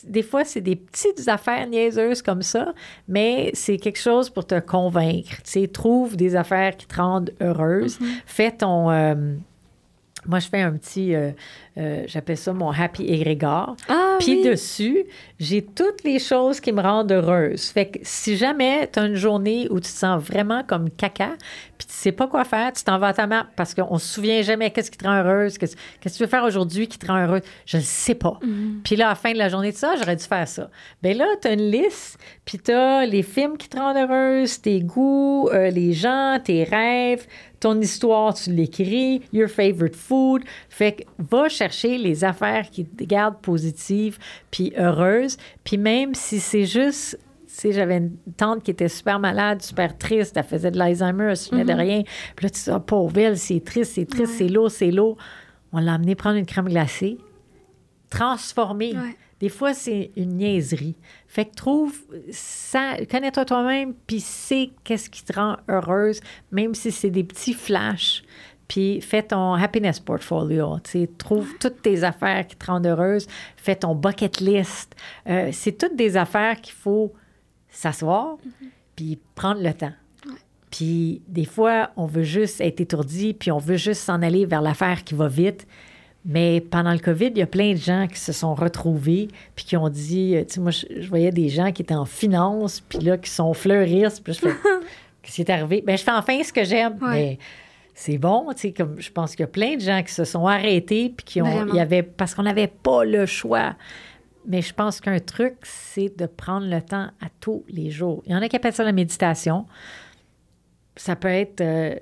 des fois, c'est des petites affaires niaiseuses comme ça, mais c'est quelque chose pour te convaincre. Tu sais, trouve des affaires qui te rendent heureuse. Mm-hmm. Fais ton... Euh, moi, je fais un petit, euh, euh, j'appelle ça mon happy égrégore. Ah, Puis dessus, j'ai toutes les choses qui me rendent heureuse. Fait que si jamais tu as une journée où tu te sens vraiment comme caca, puis tu sais pas quoi faire, tu t'en vas à ta map parce qu'on se souvient jamais qu'est-ce qui te rend heureuse, qu'est-ce que tu veux faire aujourd'hui qui te rend heureuse. Je ne sais pas. Mm-hmm. Puis là, à la fin de la journée de ça, j'aurais dû faire ça. Bien là, tu as une liste, puis tu as les films qui te rendent heureuse, tes goûts, euh, les gens, tes rêves, ton histoire, tu l'écris, your favorite food. Fait que va chercher les affaires qui te gardent positives puis heureuses. Puis même si c'est juste sais, j'avais une tante qui était super malade, super triste. Elle faisait de l'Alzheimer, elle se souvenait de Mhm. rien. Puis là, tu dis, ah, pauvre elle, c'est triste, c'est triste, Ouais. c'est lourd, c'est lourd. On l'a amené prendre une crème glacée, transformée. Ouais. Des fois, c'est une niaiserie. Fait que trouve, ça, connais-toi toi-même, puis sais qu'est-ce qui te rend heureuse, même si c'est des petits flashs. Puis fais ton happiness portfolio. tu sais, Trouve toutes tes affaires qui te rendent heureuse. Fais ton bucket list. Euh, c'est toutes des affaires qu'il faut s'asseoir, puis prendre le temps. Puis des fois, on veut juste être étourdi, puis on veut juste s'en aller vers l'affaire qui va vite. Mais pendant le COVID, il y a plein de gens qui se sont retrouvés, puis qui ont dit, euh, tu sais, moi, je, je voyais des gens qui étaient en finance, puis là, qui sont fleuristes, puis je fais, qu'est-ce qui est arrivé? Ben, je fais enfin ce que j'aime, Ouais. mais c'est bon, tu sais, comme je pense qu'il y a plein de gens qui se sont arrêtés, puis qui ont, il y avait, parce qu'on n'avait pas le choix. Mais je pense qu'un truc, c'est de prendre le temps à tous les jours. Il y en a qui appellent ça la méditation. Ça peut être, euh,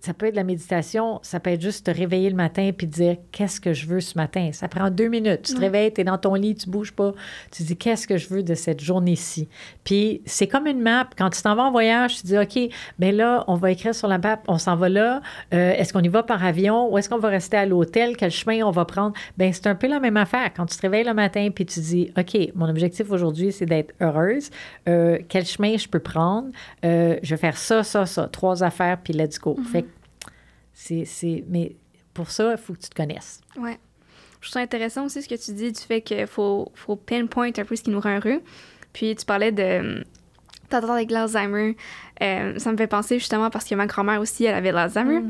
ça peut être la méditation, ça peut être juste te réveiller le matin puis dire qu'est-ce que je veux ce matin? Ça prend deux minutes. Tu te réveilles, tu es dans ton lit, tu bouges pas. Tu dis qu'est-ce que je veux de cette journée-ci? Puis c'est comme une map. Quand tu t'en vas en voyage, tu dis OK, ben là, on va écrire sur la map, on s'en va là. Euh, est-ce qu'on y va par avion ou est-ce qu'on va rester à l'hôtel? Quel chemin on va prendre? Ben c'est un peu la même affaire. Quand tu te réveilles le matin puis tu dis OK, mon objectif aujourd'hui, c'est d'être heureuse. Euh, quel chemin je peux prendre? Euh, je vais faire ça, ça, ça. Trois affaires, puis let's go. Fait que c'est, c'est... Mais pour ça, il faut que tu te connaisses. Ouais. Je trouve ça intéressant aussi ce que tu dis du fait qu'il faut, faut pinpoint un peu ce qui nous rend heureux. Puis tu parlais de. T'entends avec l'Alzheimer. Euh, ça me fait penser justement parce que ma grand-mère aussi, elle avait l'Alzheimer.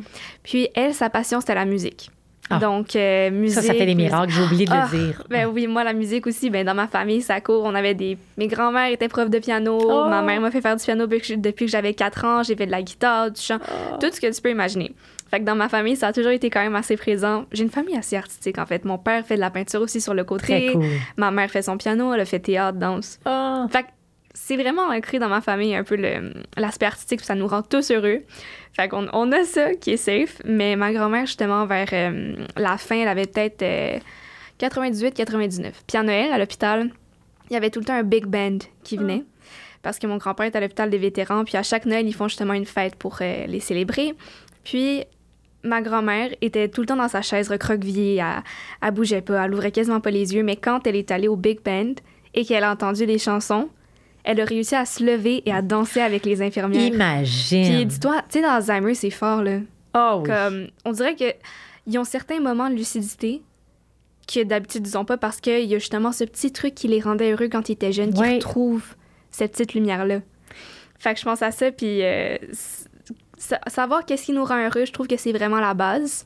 Puis elle, sa passion, c'était la musique. Ah. Donc, euh, musique. Ça, ça fait des miracles. J'ai oublié de Ah, le dire. Ben oui, moi, la musique aussi, ben dans ma famille, ça court. On avait des... Mes grands-mères étaient profs de piano. Oh. Ma mère m'a fait faire du piano depuis que, depuis que j'avais 4 ans. J'ai fait de la guitare, du chant, tout ce que tu peux imaginer. Fait que dans ma famille, ça a toujours été quand même assez présent. J'ai une famille assez artistique, en fait. Mon père fait de la peinture aussi sur le côté. Cool. Ma mère fait son piano, elle a fait théâtre, danse. Ah, Fait que c'est vraiment ancré dans ma famille un peu l'aspect artistique, puis ça nous rend tous heureux. Fait qu'on on a ça qui est safe, mais ma grand-mère, justement, vers euh, la fin, elle avait peut-être 98-99. Puis à Noël, à l'hôpital, il y avait tout le temps un big band qui venait. Parce que mon grand-père est à l'hôpital des vétérans, puis à chaque Noël, ils font justement une fête pour euh, les célébrer. Puis ma grand-mère était tout le temps dans sa chaise recroquevillée, elle, elle bougeait pas, elle ouvrait quasiment pas les yeux, mais quand elle est allée au big band et qu'elle a entendu les chansons, elle a réussi à se lever et à danser avec les infirmières. imagine. Puis dis-toi, tu sais, dans Alzheimer, c'est fort, là. Oui. Comme, on dirait que ils ont certains moments de lucidité que d'habitude ils ont pas parce qu'il y a justement ce petit truc qui les rendait heureux quand ils étaient jeunes, qui Ouais. retrouvent cette petite lumière-là. Fait que je pense à ça, puis euh, sa- savoir qu'est-ce qui nous rend heureux, je trouve que c'est vraiment la base.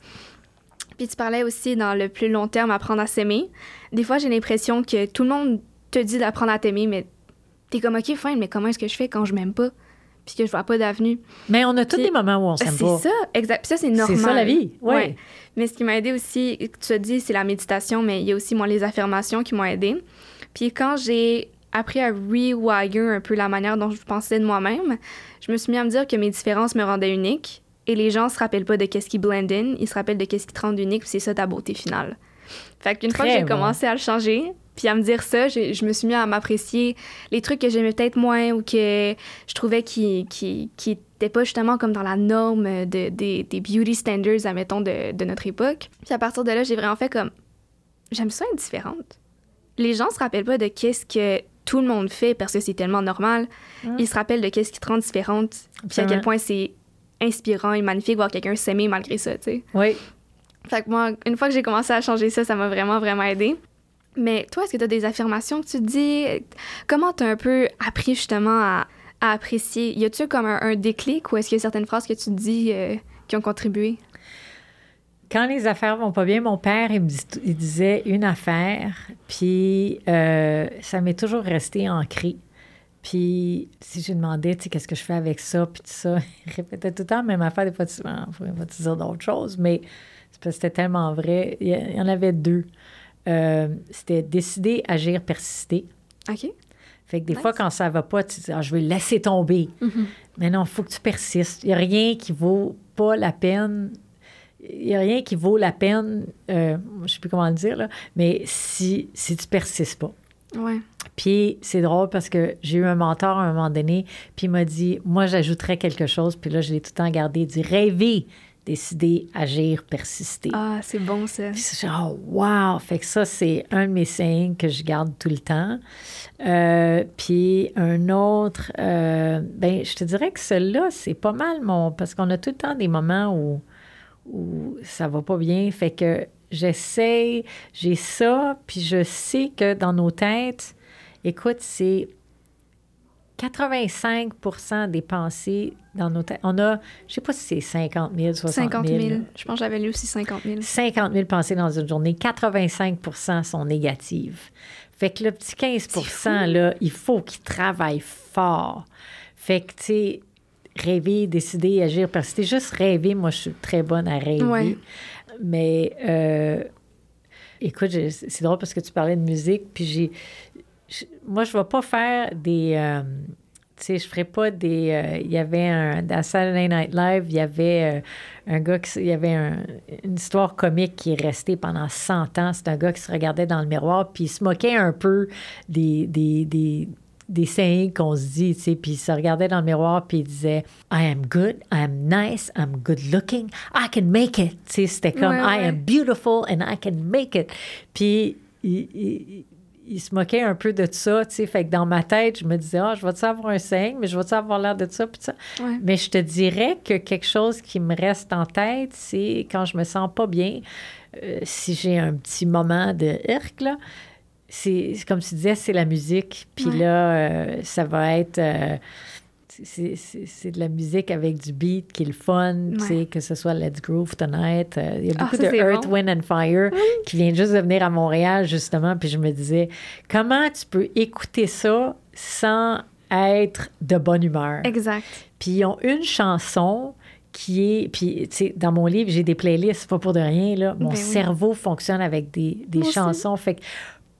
Puis tu parlais aussi dans le plus long terme, apprendre à s'aimer. Des fois, j'ai l'impression que tout le monde te dit d'apprendre à t'aimer, mais t'es comme, OK, fine, mais comment est-ce que je fais quand je m'aime pas? Puis que je vois pas d'avenue. Mais on a tous des moments où on s'aime C'est pas. ça, exact. Puis ça, c'est normal. C'est ça la vie. Oui. Ouais. Mais ce qui m'a aidé aussi, tu as dit, c'est la méditation, mais il y a aussi, moi, les affirmations qui m'ont aidé. Puis quand j'ai appris à rewire un peu la manière dont je pensais de moi-même, je me suis mis à me dire que mes différences me rendaient unique. Et les gens se rappellent pas de qu'est-ce qui blend in, ils se rappellent de qu'est-ce qui te rend unique, puis c'est ça ta beauté finale. Fait qu'une fois que j'ai bon. commencé à le changer, puis à me dire ça, je me suis mis à m'apprécier les trucs que j'aimais peut-être moins ou que je trouvais qui, qui, qui pas justement comme dans la norme de, des, des beauty standards, admettons, de, de notre époque. Puis à partir de là, j'ai vraiment fait comme, j'aime ça être différente. Les gens se rappellent pas de qu'est-ce que tout le monde fait parce que c'est tellement normal. Mm. Ils se rappellent de qu'est-ce qui te rend différente, puis à quel point c'est inspirant et magnifique voir quelqu'un s'aimer malgré ça, tu sais. Oui. Fait que moi, une fois que j'ai commencé à changer ça, ça m'a vraiment, vraiment aidé. Mais toi, est-ce que tu as des affirmations que tu te dis? Comment tu as un peu appris justement à, à apprécier? Y a-tu comme un, un déclic ou est-ce qu'il y a certaines phrases que tu te dis euh, qui ont contribué? Quand les affaires vont pas bien, mon père, il me il disait une affaire, puis euh, ça m'est toujours resté ancré. Puis si je lui demandais, tu sais, qu'est-ce que je fais avec ça, puis tout ça, il répétait tout le temps la même affaire. Des fois, tu ah, faut pas te dire d'autres choses, mais c'était tellement vrai. Il y, en avait deux. Euh, c'était décider, agir, persister. OK. Fait que des Nice. fois, quand ça va pas, tu dis, ah, je vais laisser tomber. Mais non, il faut que tu persistes. Il n'y a rien qui vaut pas la peine. Il n'y a rien qui vaut la peine, euh, je ne sais plus comment le dire, là, mais si, si tu persistes pas. Ouais. Puis c'est drôle parce que j'ai eu un mentor à un moment donné, puis il m'a dit, moi j'ajouterais quelque chose, puis là je l'ai tout le temps gardé, il dit rêver, décider, agir, persister. Ah, c'est bon ça. Puis c'est genre, oh, wow! Fait que ça, c'est un de mes sayings que je garde tout le temps. Euh, puis un autre, euh, ben, je te dirais que celui-là, c'est pas mal mon. Parce qu'on a tout le temps des moments où, où ça va pas bien. Fait que j'essaie, j'ai ça, puis je sais que dans nos têtes, écoute, c'est 85% des pensées dans nos têtes. On a, je sais pas si c'est 50 000, 60 000. 50 000. Je pense que j'avais lu aussi 50 000. 50 000 pensées dans une journée. 85% sont négatives. Fait que le petit 15 là, il faut qu'il travaille fort. Fait que, tu sais, rêver, décider, agir, persister. Juste rêver, moi, je suis très bonne à rêver. Ouais. Mais, euh, écoute, c'est drôle parce que tu parlais de musique, puis j'ai. Moi, je ne vais pas faire des. euh, tu sais, je ferai pas des. euh, Il y avait un. Dans Saturday Night Live, il y avait euh, un gars qui. Il y avait un- une histoire comique qui est restée pendant 100 ans. C'est un gars qui se regardait dans le miroir, puis il se moquait un peu des. des, des des sayings qu'on se dit, tu sais, puis il se regardait dans le miroir, puis il disait I am good, I am nice, I'm good looking, I can make it. Tu sais, c'était comme Ouais, I ouais. am beautiful and I can make it. Puis il, il- il se moquait un peu de ça, tu sais, fait que dans ma tête, je me disais, ah, je vais-tu avoir un saying, mais je vais-tu avoir l'air de ça, puis ça? Ouais. Mais je te dirais que quelque chose qui me reste en tête, c'est quand je me sens pas bien, euh, si j'ai un petit moment de irk, là, c'est comme tu disais, c'est la musique. Puis Ouais. là, euh, ça va être. euh, c'est- de la musique avec du beat qui est le fun, tu sais, Ouais. que ce soit Let's Groove Tonight. euh, il y a Ah, beaucoup ça, de Earth, bon. Wind and Fire qui vient juste de venir à Montréal, justement. Puis je me disais, comment tu peux écouter ça sans être de bonne humeur? Exact. Puis ils ont une chanson qui est. Puis, tu sais, dans mon livre, j'ai des playlists, pas pour de rien, là. Mon Ben oui. cerveau fonctionne avec des, des aussi. chansons. Fait que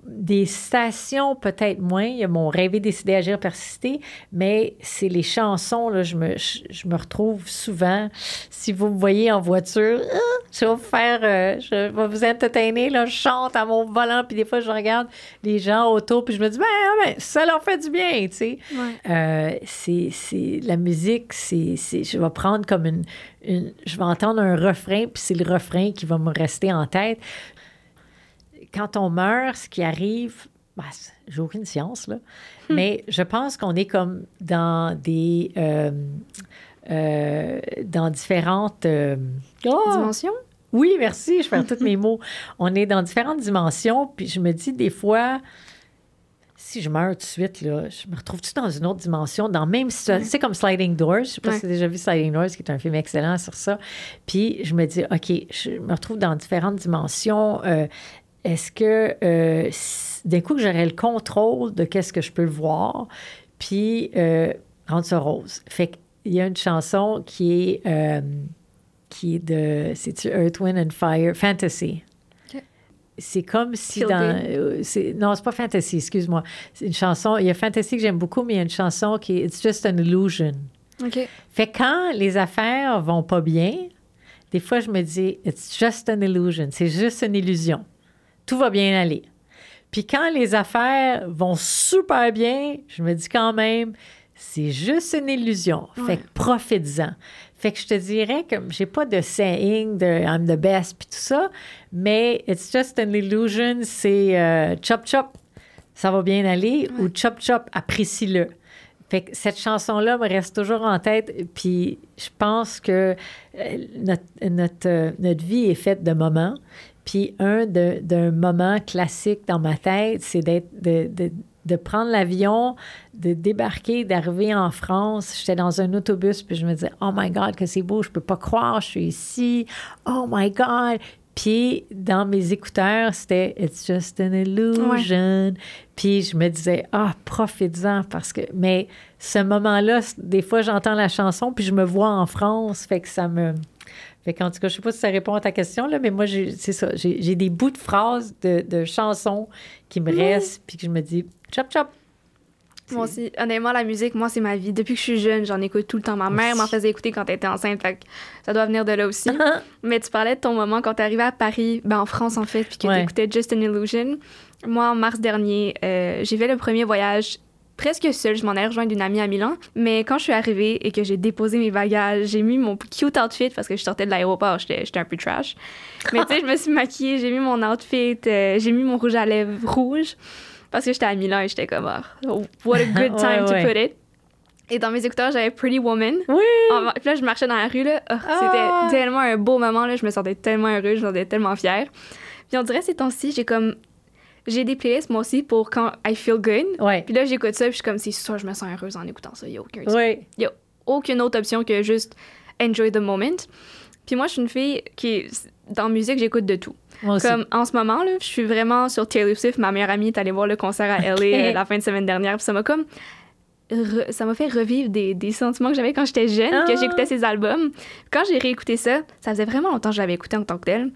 des stations, peut-être moins. Il y a mon rêver, décider, agir, persister. Mais c'est les chansons, là, je me, je, je me retrouve souvent. Si vous me voyez en voiture, ah, je vais vous faire. euh, je vais vous entertainer, là. Je chante à mon volant, puis des fois, je regarde les gens autour, puis je me dis, ben, ben ça leur fait du bien, tu sais. Ouais. Euh, c'est, c'est- la musique, c'est, c'est- je vais prendre comme une, une- je vais entendre un refrain, puis c'est le refrain qui va me rester en tête. Quand on meurt, ce qui arrive, ben, j'ai aucune science, là, mais je pense qu'on est comme dans des... euh, euh, dans différentes... euh, oh! Dimension? Oui, merci, je perds tous mes mots. On est dans différentes dimensions, puis je me dis des fois, si je meurs tout de suite, là, je me retrouve-tu dans une autre dimension, dans même situation? C'est comme Sliding Doors. Je sais pas Ouais. si tu as déjà vu Sliding Doors, qui est un film excellent sur ça. Puis je me dis, OK, je me retrouve dans différentes dimensions. Euh, Est-ce que euh, d'un coup que j'aurais le contrôle de qu'est-ce que je peux voir, puis euh, rendre ça rose? Fait qu'il y a une chanson qui est... euh, qui est de, c'est-tu Earth, Wind and Fire, Fantasy. C'est comme si dans... c'est- non, c'est pas Fantasy, excuse-moi. C'est une chanson, il y a Fantasy que j'aime beaucoup, mais il y a une chanson qui est It's Just an Illusion. OK. Fait que quand les affaires vont pas bien, des fois, je me dis, it's just an illusion. C'est juste une illusion. Tout va bien aller. Puis quand les affaires vont super bien, je me dis quand même, c'est juste une illusion. Fait Ouais. que profite-en. Fait que je te dirais que j'ai pas de saying de I'm the best puis tout ça, mais it's just an illusion, c'est euh, chop chop, ça va bien aller, ou chop chop, apprécie-le. Fait que cette chanson-là me reste toujours en tête, puis je pense que euh, notre, notre, euh, notre vie est faite de moments. Puis un d'un moment classique dans ma tête, c'est d'être de, de, de prendre l'avion, de débarquer, d'arriver en France. J'étais dans un autobus, puis je me disais, oh my God, que c'est beau, je peux pas croire, je suis ici. Oh my God. Puis dans mes écouteurs, c'était It's just an illusion. Puis je me disais, ah, profites-en parce que. Mais ce moment-là, des fois, j'entends la chanson, puis je me vois en France, fait que ça me. Fait qu'en tout cas, je sais pas si ça répond à ta question, là, mais moi, j'ai- c'est ça. J'ai des bouts de phrases de, de chansons qui me restent, puis que je me dis, chop, chop. Moi aussi, honnêtement, la musique, moi, c'est ma vie. Depuis que je suis jeune, j'en écoute tout le temps. Ma mère m'en faisait écouter quand elle était enceinte, fait que ça doit venir de là aussi. Mais tu parlais de ton moment quand t'es arrivé à Paris, ben en France en fait, puis que Ouais. t'écoutais Just an Illusion. Moi, en mars dernier, euh, j'ai fait le premier voyage presque seul. Je m'en ai rejoint d'une amie à Milan. Mais quand je suis arrivée et que j'ai déposé mes bagages, j'ai mis mon cute outfit parce que je sortais de l'aéroport, j'étais un peu trash. Mais tu sais, je me suis maquillée, j'ai mis mon outfit, euh, j'ai mis mon rouge à lèvres rouge parce que j'étais à Milan et j'étais comme, oh, what a good time to put it. Et dans mes écouteurs, j'avais Pretty Woman. Oui! puis là, je marchais dans la rue, là. Oh, c'était ah! tellement un beau moment, là. Je me sentais tellement heureuse, je me sentais tellement fière. Puis on dirait ces temps-ci, j'ai comme j'ai des playlists moi aussi pour quand I feel good. Ouais. Puis là, j'écoute ça, puis je suis comme, c'est sûr, je me sens heureuse en écoutant ça. Il n'y a aucun ouais. y a aucune autre option que juste enjoy the moment. Puis moi, je suis une fille qui, dans musique, j'écoute de tout. Moi aussi. Comme en ce moment, là, je suis vraiment sur Taylor Swift. Ma meilleure amie est allée voir le concert à LA euh, la fin de semaine dernière. Puis ça m'a comme. ça m'a fait revivre des, des sentiments que j'avais quand j'étais jeune, que ah. j'écoutais ses albums. Quand j'ai réécouté ça, ça faisait vraiment longtemps que je l'avais écouté en tant que tel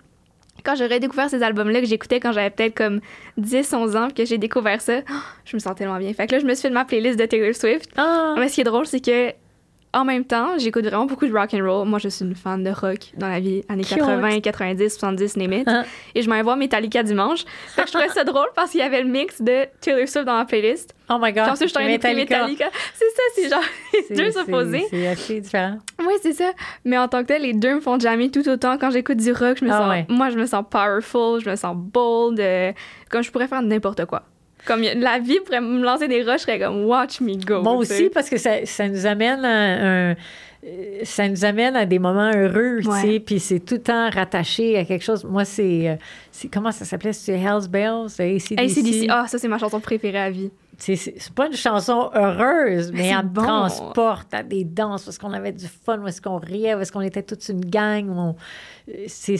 quand j'ai redécouvert ces albums-là que j'écoutais quand j'avais peut-être comme 10-11 ans, que j'ai découvert ça, je me sentais tellement bien. Fait que là, je me suis fait ma playlist de Taylor Swift. Ah. Mais ce qui est drôle, c'est que en même temps, j'écoute vraiment beaucoup de rock and roll. Moi, je suis une fan de rock dans la vie, années 80, 90, 70, name it. Et je m'en vais voir Metallica dimanche. Fait que je trouvais ça drôle parce qu'il y avait le mix de Taylor Swift dans ma playlist. Oh my god. Ensuite, je suis Metallica. Metallica. C'est ça, c'est genre les deux opposés. C'est assez différent. Oui, c'est ça. Mais en tant que tel, les deux me font jamais tout autant. Quand j'écoute du rock, je me ah sens, moi, je me sens powerful, je me sens bold, euh, comme je pourrais faire n'importe quoi. Comme la vie pourrait me lancer des roches, je serais comme watch me go. Moi aussi, parce que ça, ça nous amène à un ça nous amène à des moments heureux, tu sais, puis c'est tout le temps rattaché à quelque chose. Moi, c'est, euh, comment ça s'appelait? C'est Hell's Bells, ACDC. ACDC, ah, ça, c'est ma chanson préférée à vie. C'est pas une chanson heureuse, mais, elle me transporte à des danses parce qu'on avait du fun, où est-ce qu'on riait, où est-ce qu'on était toute une gang. C'est,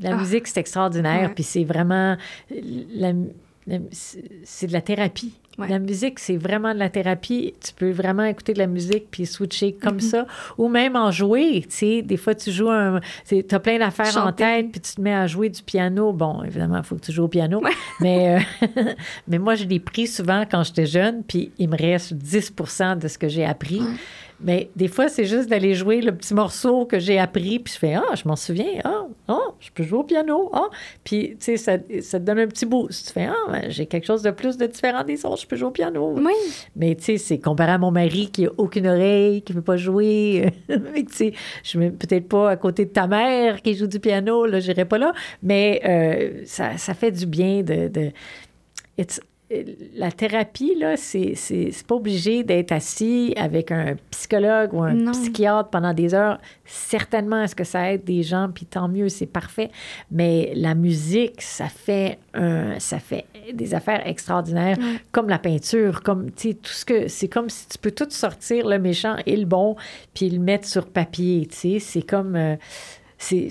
La ah. musique, c'est extraordinaire, puis c'est vraiment... La... C'est de la thérapie. La musique, c'est vraiment de la thérapie. Tu peux vraiment écouter de la musique puis switcher comme mm-hmm. ça. Ou même en jouer. Tu sais, des fois, tu joues un. Tu as plein d'affaires en tête puis tu te mets à jouer du piano. Bon, évidemment, il faut que tu joues au piano. Mais, euh, mais moi, je l'ai pris souvent quand j'étais jeune puis il me reste 10 de ce que j'ai appris. Mais des fois, c'est juste d'aller jouer le petit morceau que j'ai appris, puis je fais Ah, je m'en souviens, ah, ah, je peux jouer au piano, ah. Puis, tu sais, ça, ça, te donne un petit boost. Tu fais Ah, ben, j'ai quelque chose de plus de différent des autres, je peux jouer au piano. Oui. Mais, tu sais, c'est comparé à mon mari qui a aucune oreille, qui ne peut pas jouer. Mais, tu sais, je ne peut-être pas à côté de ta mère qui joue du piano, là, je n'irai pas là. Mais euh, ça, ça, fait du bien de. de la thérapie, là, c'est, c'est, pas obligé d'être assis avec un psychologue ou un psychiatre pendant des heures. Certainement, est-ce que ça aide des gens, puis tant mieux, c'est parfait. Mais la musique, ça fait, un, ça fait des affaires extraordinaires, comme la peinture, comme, tu sais, tout ce que... C'est comme si tu peux tout sortir, le méchant et le bon, puis le mettre sur papier, tu sais. C'est comme... Euh, c'est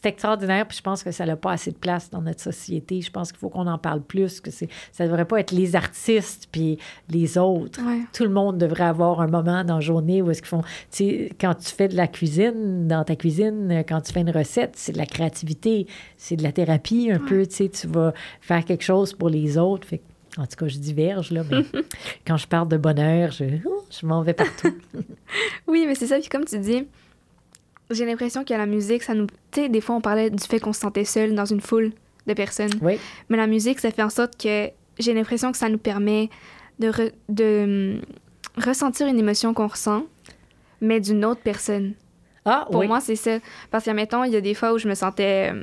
c'est extraordinaire, puis je pense que ça n'a pas assez de place dans notre société. Je pense qu'il faut qu'on en parle plus, que c'est, ça ne devrait pas être les artistes puis les autres. Tout le monde devrait avoir un moment dans la journée où est-ce qu'ils font, tu sais, quand tu fais de la cuisine, dans ta cuisine, quand tu fais une recette, c'est de la créativité, c'est de la thérapie un peu, tu sais, tu vas faire quelque chose pour les autres. Fait en tout cas, je diverge, là, mais quand je parle de bonheur, je, je m'en vais partout. oui, mais c'est ça. Puis comme tu dis, j'ai l'impression que la musique, ça nous. Tu sais, des fois, on parlait du fait qu'on se sentait seul dans une foule de personnes. Oui. Mais la musique, ça fait en sorte que j'ai l'impression que ça nous permet de, de hum, ressentir une émotion qu'on ressent, mais d'une autre personne. Ah, Pour moi, c'est ça. Parce que, mettons, il y a des fois où je me sentais hum,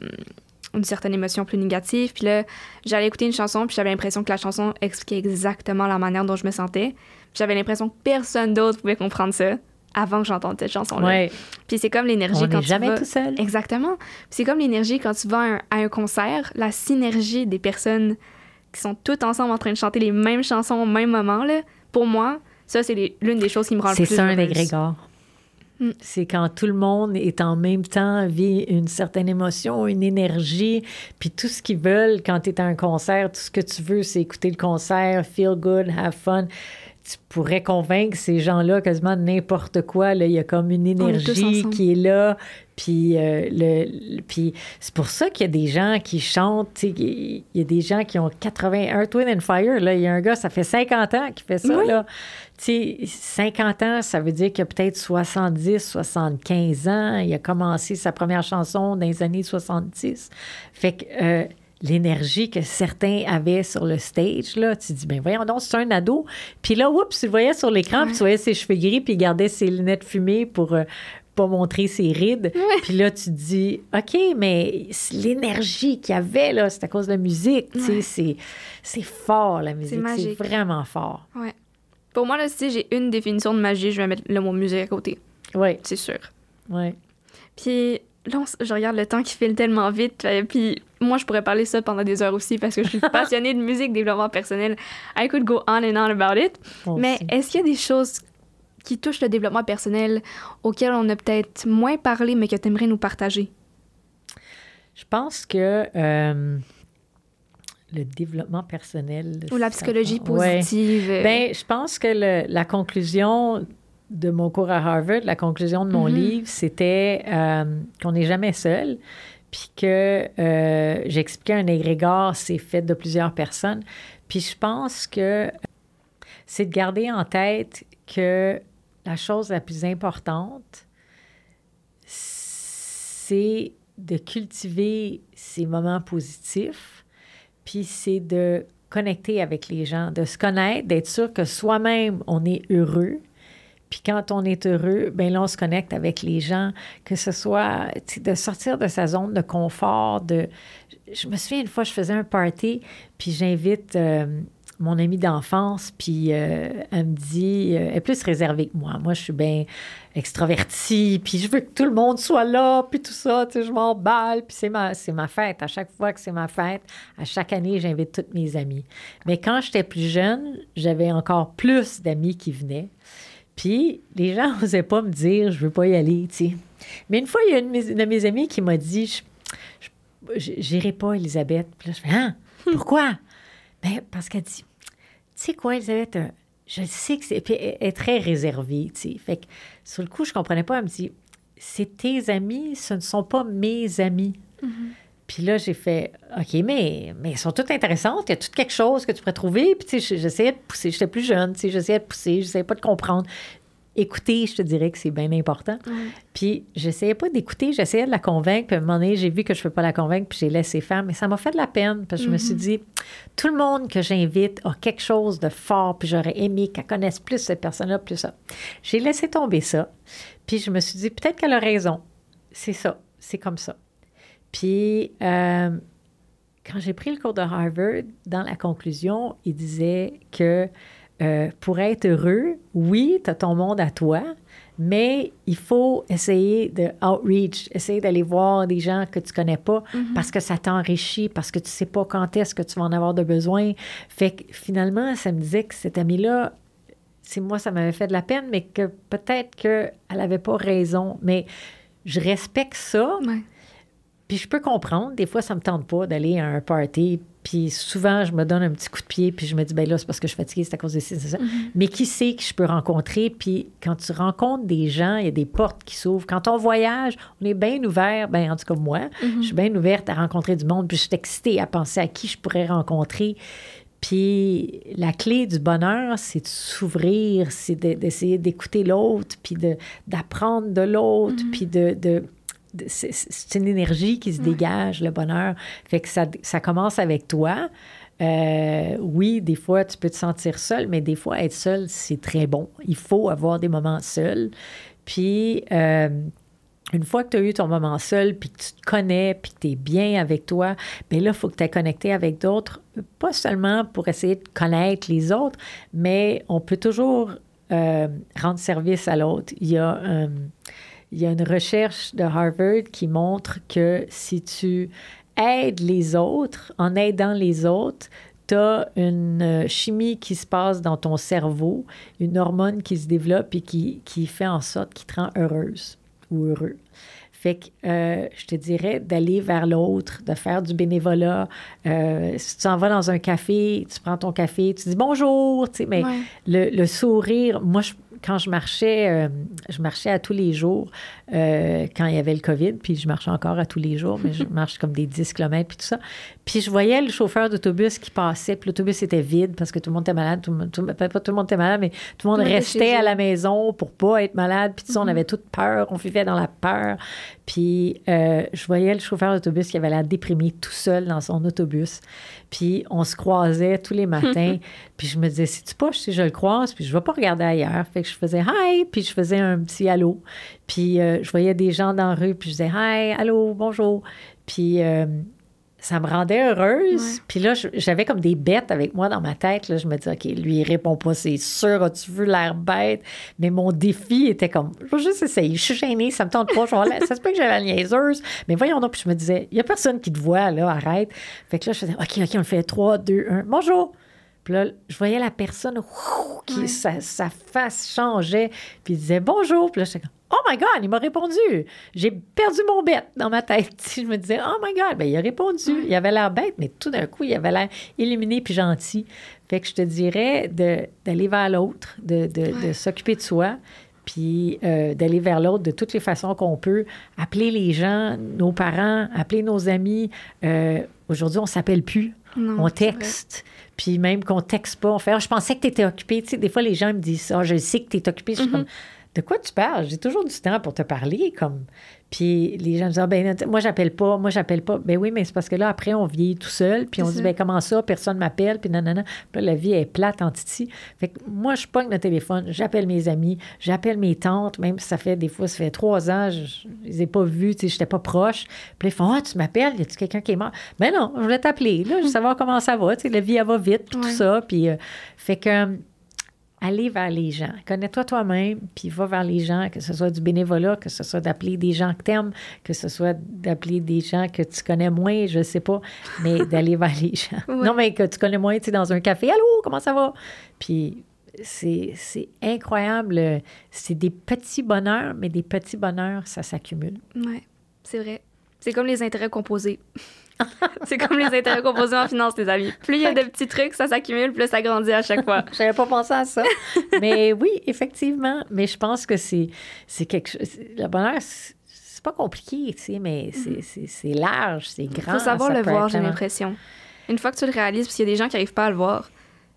une certaine émotion plus négative, puis là, j'allais écouter une chanson, puis j'avais l'impression que la chanson expliquait exactement la manière dont je me sentais. J'avais l'impression que personne d'autre pouvait comprendre ça avant que j'entende cette chanson-là. Puis c'est comme l'énergie quand tu jamais vas... tout seul. Exactement. c'est comme l'énergie quand tu vas à un, concert, la synergie des personnes qui sont toutes ensemble en train de chanter les mêmes chansons au même moment, là, pour moi, ça, c'est l'une des choses qui me rend le plus C'est ça un égrégore. Mm. C'est quand tout le monde est en même temps, vit une certaine émotion, une énergie, puis tout ce qu'ils veulent quand tu es à un concert, tout ce que tu veux, c'est écouter le concert, feel good, have fun tu pourrais convaincre ces gens-là quasiment n'importe quoi. Là. Il y a comme une énergie qui est là. Puis, euh, le, puis c'est pour ça qu'il y a des gens qui chantent. Il y a des gens qui ont 81 Twin and Fire. Là. Il y a un gars, ça fait 50 ans qui fait ça. Là. 50 ans, ça veut dire qu'il a peut-être 70, 75 ans. Il a commencé sa première chanson dans les années 70. Fait que. Euh, l'énergie que certains avaient sur le stage, là, tu te dis, ben voyons donc, c'est un ado. Puis là, oups, tu le voyais sur l'écran, puis tu voyais ses cheveux gris, puis il gardait ses lunettes fumées pour euh, pas montrer ses rides. Puis là, tu te dis, OK, mais l'énergie qu'il y avait, là, c'est à cause de la musique. Tu sais, c'est fort, la musique. C'est vraiment fort. Ouais. Pour moi, là, si j'ai une définition de magie, je vais mettre le mot musique à côté. Oui. C'est sûr. Oui. Puis là, je regarde le temps qui file tellement vite. Euh, puis moi, je pourrais parler ça pendant des heures aussi parce que je suis passionnée de musique, développement personnel. I could go on and on about it. Mais est-ce qu'il y a des choses qui touchent le développement personnel auxquelles on a peut-être moins parlé, mais que tu aimerais nous partager? Je pense que euh, le développement personnel. Ou la psychologie positive. Ouais. Ben, je pense que le, la conclusion de mon cours à Harvard, la conclusion de mon mm-hmm. livre, c'était euh, qu'on n'est jamais seul, puis que euh, j'expliquais un égrégore, c'est fait de plusieurs personnes. Puis je pense que c'est de garder en tête que la chose la plus importante, c'est de cultiver ces moments positifs, puis c'est de connecter avec les gens, de se connaître, d'être sûr que soi-même, on est heureux, puis quand on est heureux, bien là, on se connecte avec les gens, que ce soit de sortir de sa zone de confort. De... Je me souviens une fois, je faisais un party, puis j'invite euh, mon amie d'enfance, puis euh, elle me dit, euh, elle est plus réservée que moi. Moi, je suis bien extravertie, puis je veux que tout le monde soit là, puis tout ça, tu sais, je m'emballe, puis c'est ma, c'est ma fête. À chaque fois que c'est ma fête, à chaque année, j'invite toutes mes amies. Mais quand j'étais plus jeune, j'avais encore plus d'amis qui venaient. Puis les gens n'osaient pas me dire, je veux pas y aller, tu sais. Mais une fois, il y a une, de mes amies qui m'a dit, je n'irai pas, Elisabeth. Puis là, je fais, ah, pourquoi? ben, parce qu'elle dit, tu sais quoi, Elisabeth, euh, je sais que c'est. Puis elle est très réservée, tu sais. Fait que sur le coup, je comprenais pas. Elle me dit, c'est tes amis, ce ne sont pas mes amis. Mm-hmm. Puis là, j'ai fait OK, mais, mais elles sont toutes intéressantes. Il y a tout quelque chose que tu pourrais trouver? Puis, tu sais, j'essayais de pousser. J'étais plus jeune, tu sais, j'essayais de pousser. J'essayais pas de comprendre. Écouter, je te dirais que c'est bien important. Puis, j'essayais pas d'écouter. J'essayais de la convaincre. Puis, à un moment donné, j'ai vu que je ne peux pas la convaincre. Puis, j'ai laissé faire. Mais ça m'a fait de la peine. Parce que je me suis mm-hmm. dit, tout le monde que j'invite a quelque chose de fort. Puis, j'aurais aimé qu'elle connaisse plus cette personne-là, plus ça. J'ai laissé tomber ça. Puis, je me suis dit, peut-être qu'elle a raison. C'est ça. C'est comme ça. Puis, euh, quand j'ai pris le cours de Harvard, dans la conclusion, il disait que euh, pour être heureux, oui, tu as ton monde à toi, mais il faut essayer de outreach, essayer d'aller voir des gens que tu connais pas mm-hmm. parce que ça t'enrichit, parce que tu sais pas quand est-ce que tu vas en avoir de besoin. Fait que finalement, ça me disait que cette amie-là, c'est moi, ça m'avait fait de la peine, mais que peut-être qu'elle n'avait pas raison. Mais je respecte ça. Puis je peux comprendre, des fois, ça me tente pas d'aller à un party. Puis souvent, je me donne un petit coup de pied, puis je me dis, ben là, c'est parce que je suis fatiguée, c'est à cause de ça, c'est ça. Mm-hmm. Mais qui sait que je peux rencontrer? Puis quand tu rencontres des gens, il y a des portes qui s'ouvrent. Quand on voyage, on est bien ouvert, ben en tout cas moi, mm-hmm. je suis bien ouverte à rencontrer du monde, puis je suis excitée à penser à qui je pourrais rencontrer. Puis la clé du bonheur, c'est de s'ouvrir, c'est d'essayer d'écouter l'autre, puis d'apprendre de, l'autre, mm-hmm. puis de c'est une énergie qui se dégage, le bonheur. Fait que ça, ça commence avec toi. Euh, oui, des fois, tu peux te sentir seul, mais des fois, être seul, c'est très bon. Il faut avoir des moments seuls. Puis, euh, une fois que tu as eu ton moment seul, puis que tu te connais, puis que tu es bien avec toi, bien là, il faut que tu aies connecté avec d'autres, pas seulement pour essayer de connaître les autres, mais on peut toujours euh, rendre service à l'autre. Il y a il y a une recherche de Harvard qui montre que si tu aides les autres, en aidant les autres, tu as une euh, chimie qui se passe dans ton cerveau, une hormone qui se développe et qui, qui fait en sorte qu'il te rend heureuse ou heureux. Fait que euh, je te dirais d'aller vers l'autre, de faire du bénévolat. Euh, si tu en vas dans un café, tu prends ton café, tu dis bonjour, tu sais, mais le, le, sourire, moi, je, quand je marchais, euh, je marchais à tous les jours euh, quand il y avait le COVID, puis je marchais encore à tous les jours, mais je marche comme des 10 km puis tout ça. Puis je voyais le chauffeur d'autobus qui passait, puis l'autobus était vide parce que tout le monde était malade, tout, tout, pas tout le monde était malade, mais tout le monde restait à la maison pour pas être malade, puis tout ça, on mm-hmm. avait toute peur, on vivait dans la peur. Puis euh, je voyais le chauffeur d'autobus qui avait l'air déprimé tout seul dans son autobus. Puis on se croisait tous les matins. puis je me disais, si tu pas, si je le croise, puis je vais pas regarder ailleurs. Fait que je faisais hi, puis je faisais un petit allô. Puis euh, je voyais des gens dans la rue, puis je disais hi, allô, bonjour. Puis euh, ça me rendait heureuse. Puis là, j'avais comme des bêtes avec moi dans ma tête. Là. Je me disais, OK, lui, il répond pas, c'est sûr, as-tu vu l'air bête? Mais mon défi était comme, je vais juste essayer. Je suis gênée, ça me tente pas. ça se peut que j'ai la niaiseuse. Mais voyons donc, puis je me disais, il y a personne qui te voit, là, arrête. Fait que là, je faisais, OK, OK, on le fait 3, 2, 1. Bonjour. Puis là, je voyais la personne, qui, sa, sa, face changeait, puis il disait bonjour. Puis là, j'étais comme, Oh my God, il m'a répondu. J'ai perdu mon bête dans ma tête. Je me disais, Oh my God, ben, il a répondu. Il avait l'air bête, mais tout d'un coup, il avait l'air illuminé puis gentil. Fait que je te dirais d'aller vers l'autre, de, de, s'occuper de soi, puis euh, d'aller vers l'autre de toutes les façons qu'on peut. Appeler les gens, nos parents, appeler nos amis. Euh, aujourd'hui, on s'appelle plus. on texte. Puis même qu'on texte pas, on fait ah, Je pensais que tu étais occupé. Tu sais, des fois, les gens me disent Ah, je sais que tu es occupé. Je suis mm-hmm. comme de quoi tu parles? J'ai toujours du temps pour te parler. Comme... Puis les gens me disent, ah, ben, moi, j'appelle pas, moi, j'appelle pas. Ben oui, mais c'est parce que là, après, on vieillit tout seul, puis on dit, ben comment ça, personne m'appelle, puis nanana. Puis là, la vie est plate en titi. Fait que moi, je pogne le téléphone, j'appelle mes amis, j'appelle mes tantes, même si ça fait, des fois, ça fait trois ans, je, ne les ai pas vus, tu sais, j'étais pas proche. Puis ils font, ah, tu m'appelles, y a-tu quelqu'un qui est mort? Ben non, je voulais t'appeler, là, je veux savoir comment ça va, tu sais, la vie, elle va vite, puis tout ça. Puis, euh, fait que aller vers les gens. Connais-toi toi-même, puis va vers les gens, que ce soit du bénévolat, que ce soit d'appeler des gens que tu aimes, que ce soit d'appeler des gens que tu connais moins, je sais pas, mais d'aller vers les gens. Non, mais que tu connais moins, tu sais, dans un café, allô, comment ça va? Puis c'est incroyable. C'est des petits bonheurs, mais des petits bonheurs, ça s'accumule. Oui, c'est vrai. C'est comme les intérêts composés. c'est comme les intérêts composés en finance, les amis. Plus il y a de petits trucs, ça s'accumule, plus ça grandit à chaque fois. J'avais pas pensé à ça. Mais oui, effectivement. Mais je pense que c'est, c'est quelque chose. Le bonheur, c'est pas compliqué, tu sais, mais c'est, c'est, large, c'est grand. Il faut savoir le voir, j'ai l'impression. Une fois que tu le réalises, parce qu'il y a des gens qui n'arrivent pas à le voir,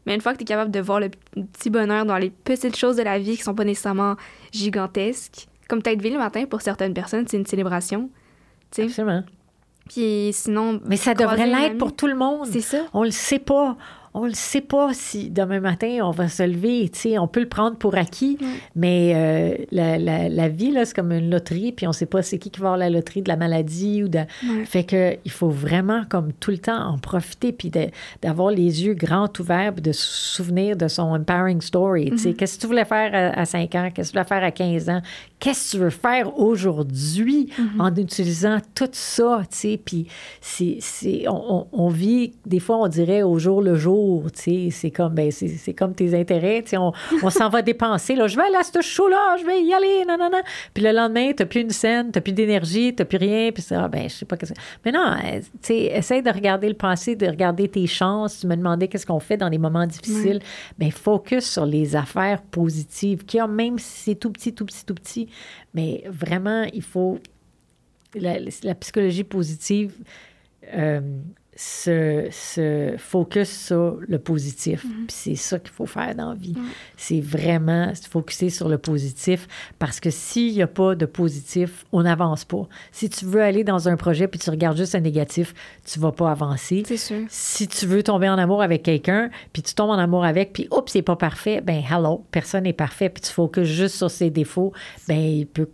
mais une fois que tu es capable de voir le petit bonheur dans les petites choses de la vie qui sont pas nécessairement gigantesques, comme peut-être le matin, pour certaines personnes, c'est une célébration. Absolument. Puis sinon. Mais ça devrait l'être pour tout le monde. C'est ça. On le sait pas on ne sait pas si demain matin, on va se lever. On peut le prendre pour acquis, mais euh, la, vie, c'est comme une loterie, puis on ne sait pas c'est qui qui va avoir la loterie de la maladie. ou de... Fait que il faut vraiment, comme tout le temps, en profiter, puis d'avoir les yeux grands ouverts, puis de se souvenir de son empowering story. Mm-hmm. Qu'est-ce que tu voulais faire à, 5 ans? Qu'est-ce que tu voulais faire à 15 ans? Qu'est-ce que tu veux faire aujourd'hui mm-hmm. en utilisant tout ça? Puis on, on vit, des fois, on dirait au jour le jour, c'est comme, ben, c'est comme tes intérêts. On, on s'en va dépenser. Là, je vais aller à ce show-là, je vais y aller. Non, non, non. Puis le lendemain, tu n'as plus une scène, tu n'as plus d'énergie, tu n'as plus rien. Puis ça, ben, je sais pas que Mais non, euh, tu essaie de regarder le passé, de regarder tes chances. Tu me demandais qu'est-ce qu'on fait dans les moments difficiles. Ben, focus sur les affaires positives, qui ont, même si c'est tout petit, tout petit, tout petit. Mais vraiment, il faut. La, la psychologie positive. Euh, se, se, focus sur le positif. Puis c'est ça qu'il faut faire dans la vie. C'est vraiment se focuser sur le positif parce que s'il n'y a pas de positif, on n'avance pas. Si tu veux aller dans un projet puis tu regardes juste un négatif, tu vas pas avancer. C'est sûr. Si tu veux tomber en amour avec quelqu'un puis tu tombes en amour avec puis oups, c'est pas parfait, ben hello, personne n'est parfait puis tu focuses juste sur ses défauts, ben il peut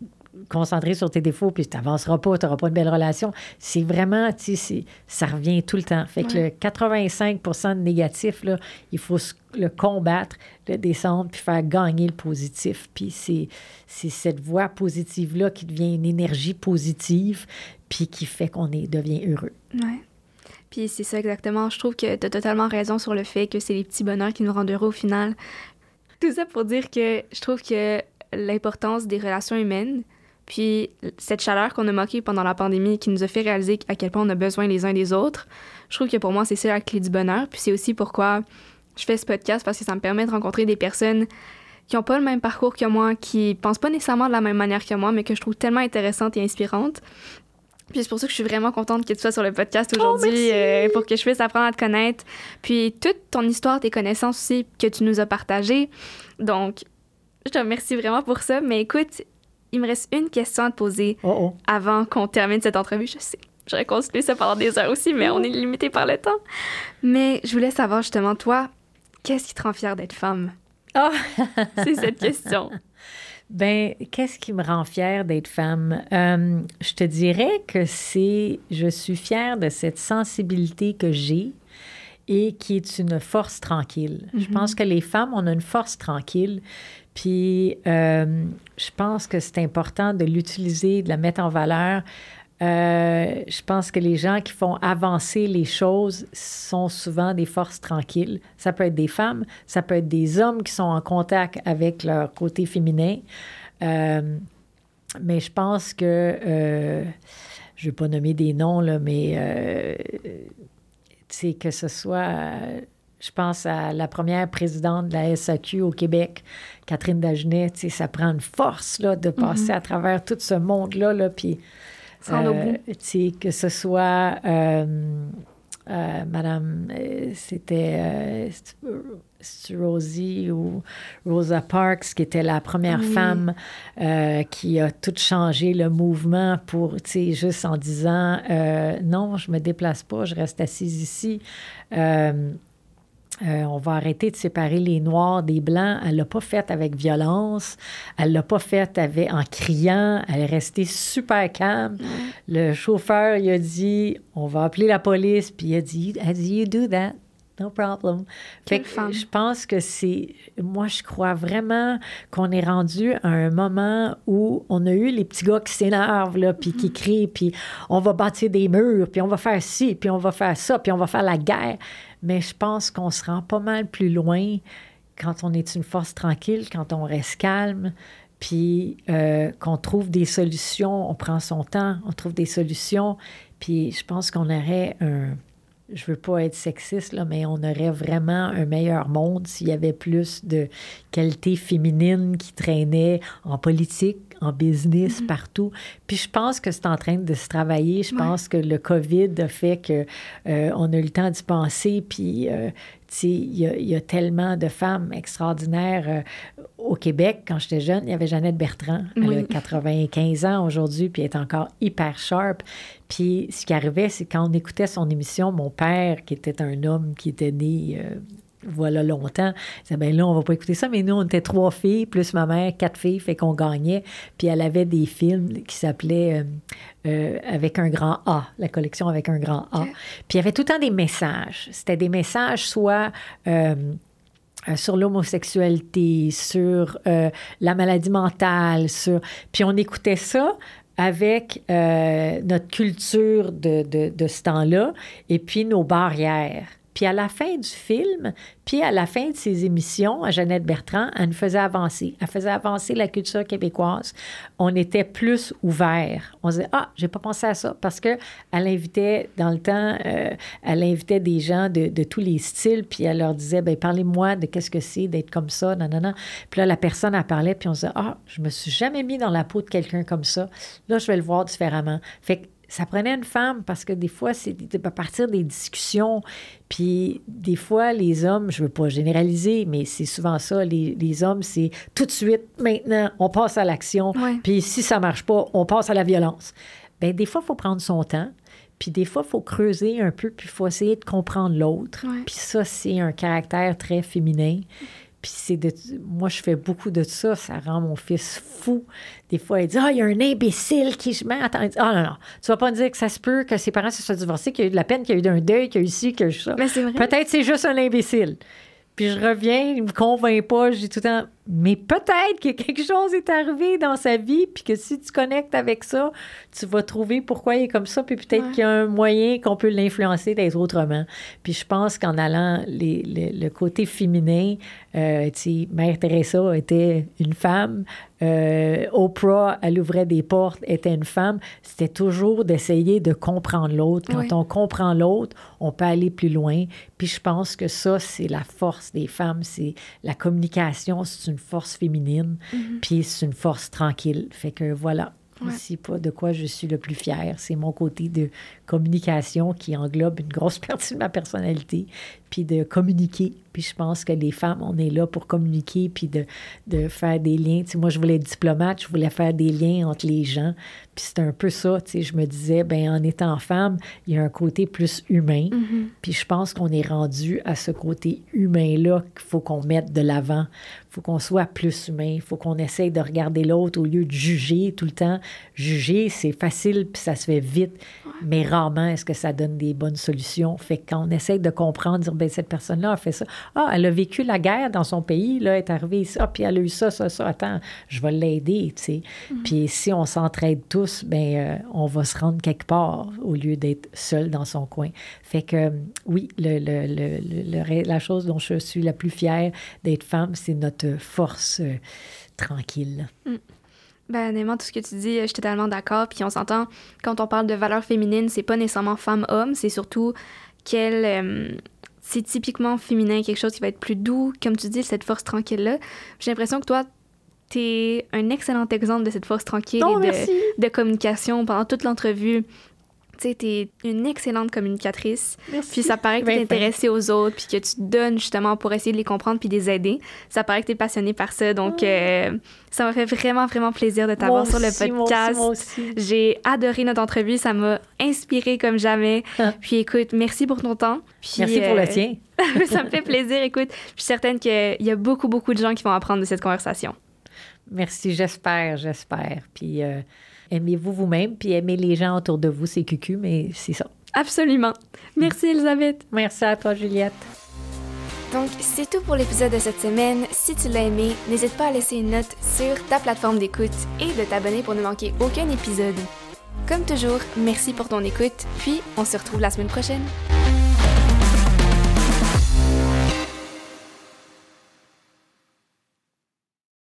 concentrer sur tes défauts, puis tu n'avanceras pas, tu n'auras pas une belle relation. C'est vraiment, tu sais, ça revient tout le temps. Fait que le 85 de négatif, là, il faut le combattre, le descendre, puis faire gagner le positif. Puis c'est, cette voie positive-là qui devient une énergie positive, puis qui fait qu'on devient heureux. Oui. Puis c'est ça exactement. Je trouve que tu as totalement raison sur le fait que c'est les petits bonheurs qui nous rendent heureux au final. Tout ça pour dire que je trouve que l'importance des relations humaines, puis cette chaleur qu'on a manquée pendant la pandémie qui nous a fait réaliser à quel point on a besoin les uns des autres, je trouve que pour moi, c'est ça la clé du bonheur. Puis c'est aussi pourquoi je fais ce podcast, parce que ça me permet de rencontrer des personnes qui n'ont pas le même parcours que moi, qui pensent pas nécessairement de la même manière que moi, mais que je trouve tellement intéressante et inspirante. Puis c'est pour ça que je suis vraiment contente que tu sois sur le podcast Oh, aujourd'hui euh, pour que je puisse apprendre à te connaître. Puis toute ton histoire, tes connaissances aussi que tu nous as partagées. Donc, je te remercie vraiment pour ça. Mais écoute, il me reste une question à te poser Oh, oh. avant qu'on termine cette entrevue. Je sais, j'aurais continué ça pendant des heures aussi, mais on est limité par le temps. Mais je voulais savoir justement, toi, qu'est-ce qui te rend fière d'être femme? Ah! C'est cette question. Ben, qu'est-ce qui me rend fière d'être femme? Euh, je te dirais que c'est, je suis fière de cette sensibilité que j'ai et qui est une force tranquille. Je pense que les femmes, on a une force tranquille. Puis, euh, je pense que c'est important de l'utiliser, de la mettre en valeur. Euh, je pense que les gens qui font avancer les choses sont souvent des forces tranquilles. Ça peut être des femmes, ça peut être des hommes qui sont en contact avec leur côté féminin. Euh, mais je pense que, euh, je ne vais pas nommer des noms, là, mais sais, que ce soit, euh, je pense à la première présidente de la SAQ au Québec, Catherine Dagenet, ça prend une force là, de passer à travers tout ce monde-là, là, puis euh, que ce soit euh, euh, Madame, c'était c'est- c'est Rosie ou Rosa Parks, qui était la première Oui. femme euh, qui a tout changé le mouvement pour, tu sais, juste en disant euh, non, je me déplace pas, je reste assise ici. Euh, euh, on va arrêter de séparer les Noirs des Blancs. Elle l'a pas fait avec violence. Elle l'a pas fait avec, en criant. Elle est restée super calme. Le chauffeur, il a dit, on va appeler la police. Puis il a dit, elle dit, you do that? No problem. Fait que je pense que c'est. Moi, je crois vraiment qu'on est rendu à un moment où on a eu les petits gars qui s'énervent, là, puis qui crient, puis on va bâtir des murs, puis on va faire ci, puis on va faire ça, puis on va faire la guerre. Mais je pense qu'on se rend pas mal plus loin quand on est une force tranquille, quand on reste calme, puis euh, qu'on trouve des solutions, on prend son temps, on trouve des solutions, puis je pense qu'on aurait un je veux pas être sexiste, là, mais on aurait vraiment un meilleur monde s'il y avait plus de qualités féminines qui traînaient en politique, en business, partout. Puis je pense que c'est en train de se travailler. Je Ouais. pense que le COVID a fait que euh, on a eu le temps d'y penser. Puis, euh, tu sais, il y, a- il y a tellement de femmes extraordinaires. euh, au Québec, quand j'étais jeune, il y avait Jeannette Bertrand. Elle a Oui. 95 ans aujourd'hui, puis elle est encore hyper sharp. Puis ce qui arrivait, c'est quand on écoutait son émission, mon père, qui était un homme qui était né voilà longtemps, il disait, ben là, on va pas écouter ça, mais nous, on était trois filles, plus ma mère, quatre filles, fait qu'on gagnait. Puis elle avait des films qui s'appelaient euh, euh, Avec un grand A, la collection Avec un grand A. Puis il y avait tout le temps des messages. C'était des messages soit... euh, sur l'homosexualité, sur la maladie mentale, sur... Puis on écoutait ça avec euh, notre culture de, de, de ce temps-là et puis nos barrières. Puis à la fin du film, puis à la fin de ses émissions, à Jeannette Bertrand, elle nous faisait avancer. Elle faisait avancer la culture québécoise. On était plus ouverts. On disait, ah, j'ai pas pensé à ça parce que elle invitait, dans le temps, euh, elle invitait des gens de, tous les styles, puis elle leur disait, ben parlez-moi de qu'est-ce que c'est d'être comme ça, non, non, non. Puis là, la personne, elle parlait, puis on disait, ah, je me suis jamais mis dans la peau de quelqu'un comme ça. Là, je vais le voir différemment. Fait que ça prenait une femme parce que des fois, c'est de partir des discussions. Puis des fois, les hommes, je veux pas généraliser, mais c'est souvent ça. Les, les hommes, c'est tout de suite, maintenant, on passe à l'action. Ouais. Puis si ça marche pas, on passe à la violence. Bien, des fois, il faut prendre son temps. Puis des fois, il faut creuser un peu, puis il faut essayer de comprendre l'autre. Ouais. Puis ça, c'est un caractère très féminin. Puis c'est de... Moi, je fais beaucoup de ça. Ça rend mon fils fou. Des fois, il dit « Ah, il y a un imbécile qui... Je mets... Attends, il dit, ah non, non. Tu vas pas me dire que ça se peut que ses parents se soient divorcés, qu'il y a eu de la peine, qu'il y a eu un deuil, qu'il y a eu ci, qu'il y a eu ça. Mais c'est vrai. Peut-être c'est juste un imbécile. Puis je reviens, il me convainc pas, je dis tout le temps, mais peut-être que quelque chose est arrivé dans sa vie, puis que si tu connectes avec ça, tu vas trouver pourquoi il est comme ça, puis peut-être Ouais. qu'il y a un moyen qu'on peut l'influencer d'être autrement. Puis je pense qu'en allant les- les- le côté féminin, euh, tu sais, Mère Teresa était une femme, euh, Oprah, elle ouvrait des portes, était une femme. C'était toujours d'essayer de comprendre l'autre. Quand Oui. on comprend l'autre, on peut aller plus loin. Puis je pense que ça, c'est la force des femmes, c'est la communication, c'est une une force féminine, Mhm. puis c'est une force tranquille. Fait que voilà. Ouais. Ici, pas de quoi je suis le plus fière. C'est mon côté de communication qui englobe une grosse partie de ma personnalité, puis de communiquer. Puis je pense que les femmes, on est là pour communiquer, puis de, de faire des liens. Tu sais, moi, je voulais être diplomate, je voulais faire des liens entre les gens. Puis c'est un peu ça, tu sais, je me disais, ben en étant femme, il y a un côté plus humain. Mhm. Puis je pense qu'on est rendu à ce côté humain-là qu'il faut qu'on mette de l'avant. Faut qu'on soit plus humain. Il faut qu'on essaye de regarder l'autre au lieu de juger tout le temps. Juger, c'est facile, puis ça se fait vite. Mais rarement, est-ce que ça donne des bonnes solutions? Fait que quand on essaye de comprendre, dire, ben cette personne-là a fait ça. Ah, elle a vécu la guerre dans son pays, là, elle est arrivée ici. Ah, puis elle a eu ça, ça, ça. Attends, je vais l'aider, tu sais. Puis si on s'entraide tous, ben euh, on va se rendre quelque part au lieu d'être seul dans son coin. Fait que oui, le- la chose dont je suis la plus fière d'être femme, c'est notre force euh, tranquille. Ben, honnêtement, tout ce que tu dis, euh, je suis totalement d'accord. Puis on s'entend, quand on parle de valeurs féminines, c'est pas nécessairement femme-homme, c'est surtout quel. euh, c'est typiquement féminin, quelque chose qui va être plus doux, comme tu dis, cette force tranquille-là. J'ai l'impression que toi, t'es un excellent exemple de cette force tranquille Oh, et de communication pendant toute l'entrevue. Tu sais, t'es une excellente communicatrice. Merci. Puis ça paraît que tu Ben, es intéressée aux autres, puis que tu te donnes justement pour essayer de les comprendre puis de les aider. Ça paraît que tu es passionnée par ça. Donc, euh, ça m'a fait vraiment, vraiment plaisir de t'avoir sur le aussi, moi aussi, podcast. moi aussi. J'ai adoré notre entrevue. Ça m'a inspirée comme jamais. Ah. Puis écoute, merci pour ton temps. Puis, Merci pour euh, le tien. ça me fait plaisir. Écoute, je suis certaine qu'il y a beaucoup, beaucoup de gens qui vont apprendre de cette conversation. Merci, j'espère, j'espère. Puis euh, aimez-vous vous-même, puis aimez les gens autour de vous, c'est cucu, mais c'est ça. Absolument. Merci, Elisabeth. Merci à toi, Juliette. Donc, c'est tout pour l'épisode de cette semaine. Si tu l'as aimé, n'hésite pas à laisser une note sur ta plateforme d'écoute et de t'abonner pour ne manquer aucun épisode. Comme toujours, merci pour ton écoute, puis on se retrouve la semaine prochaine.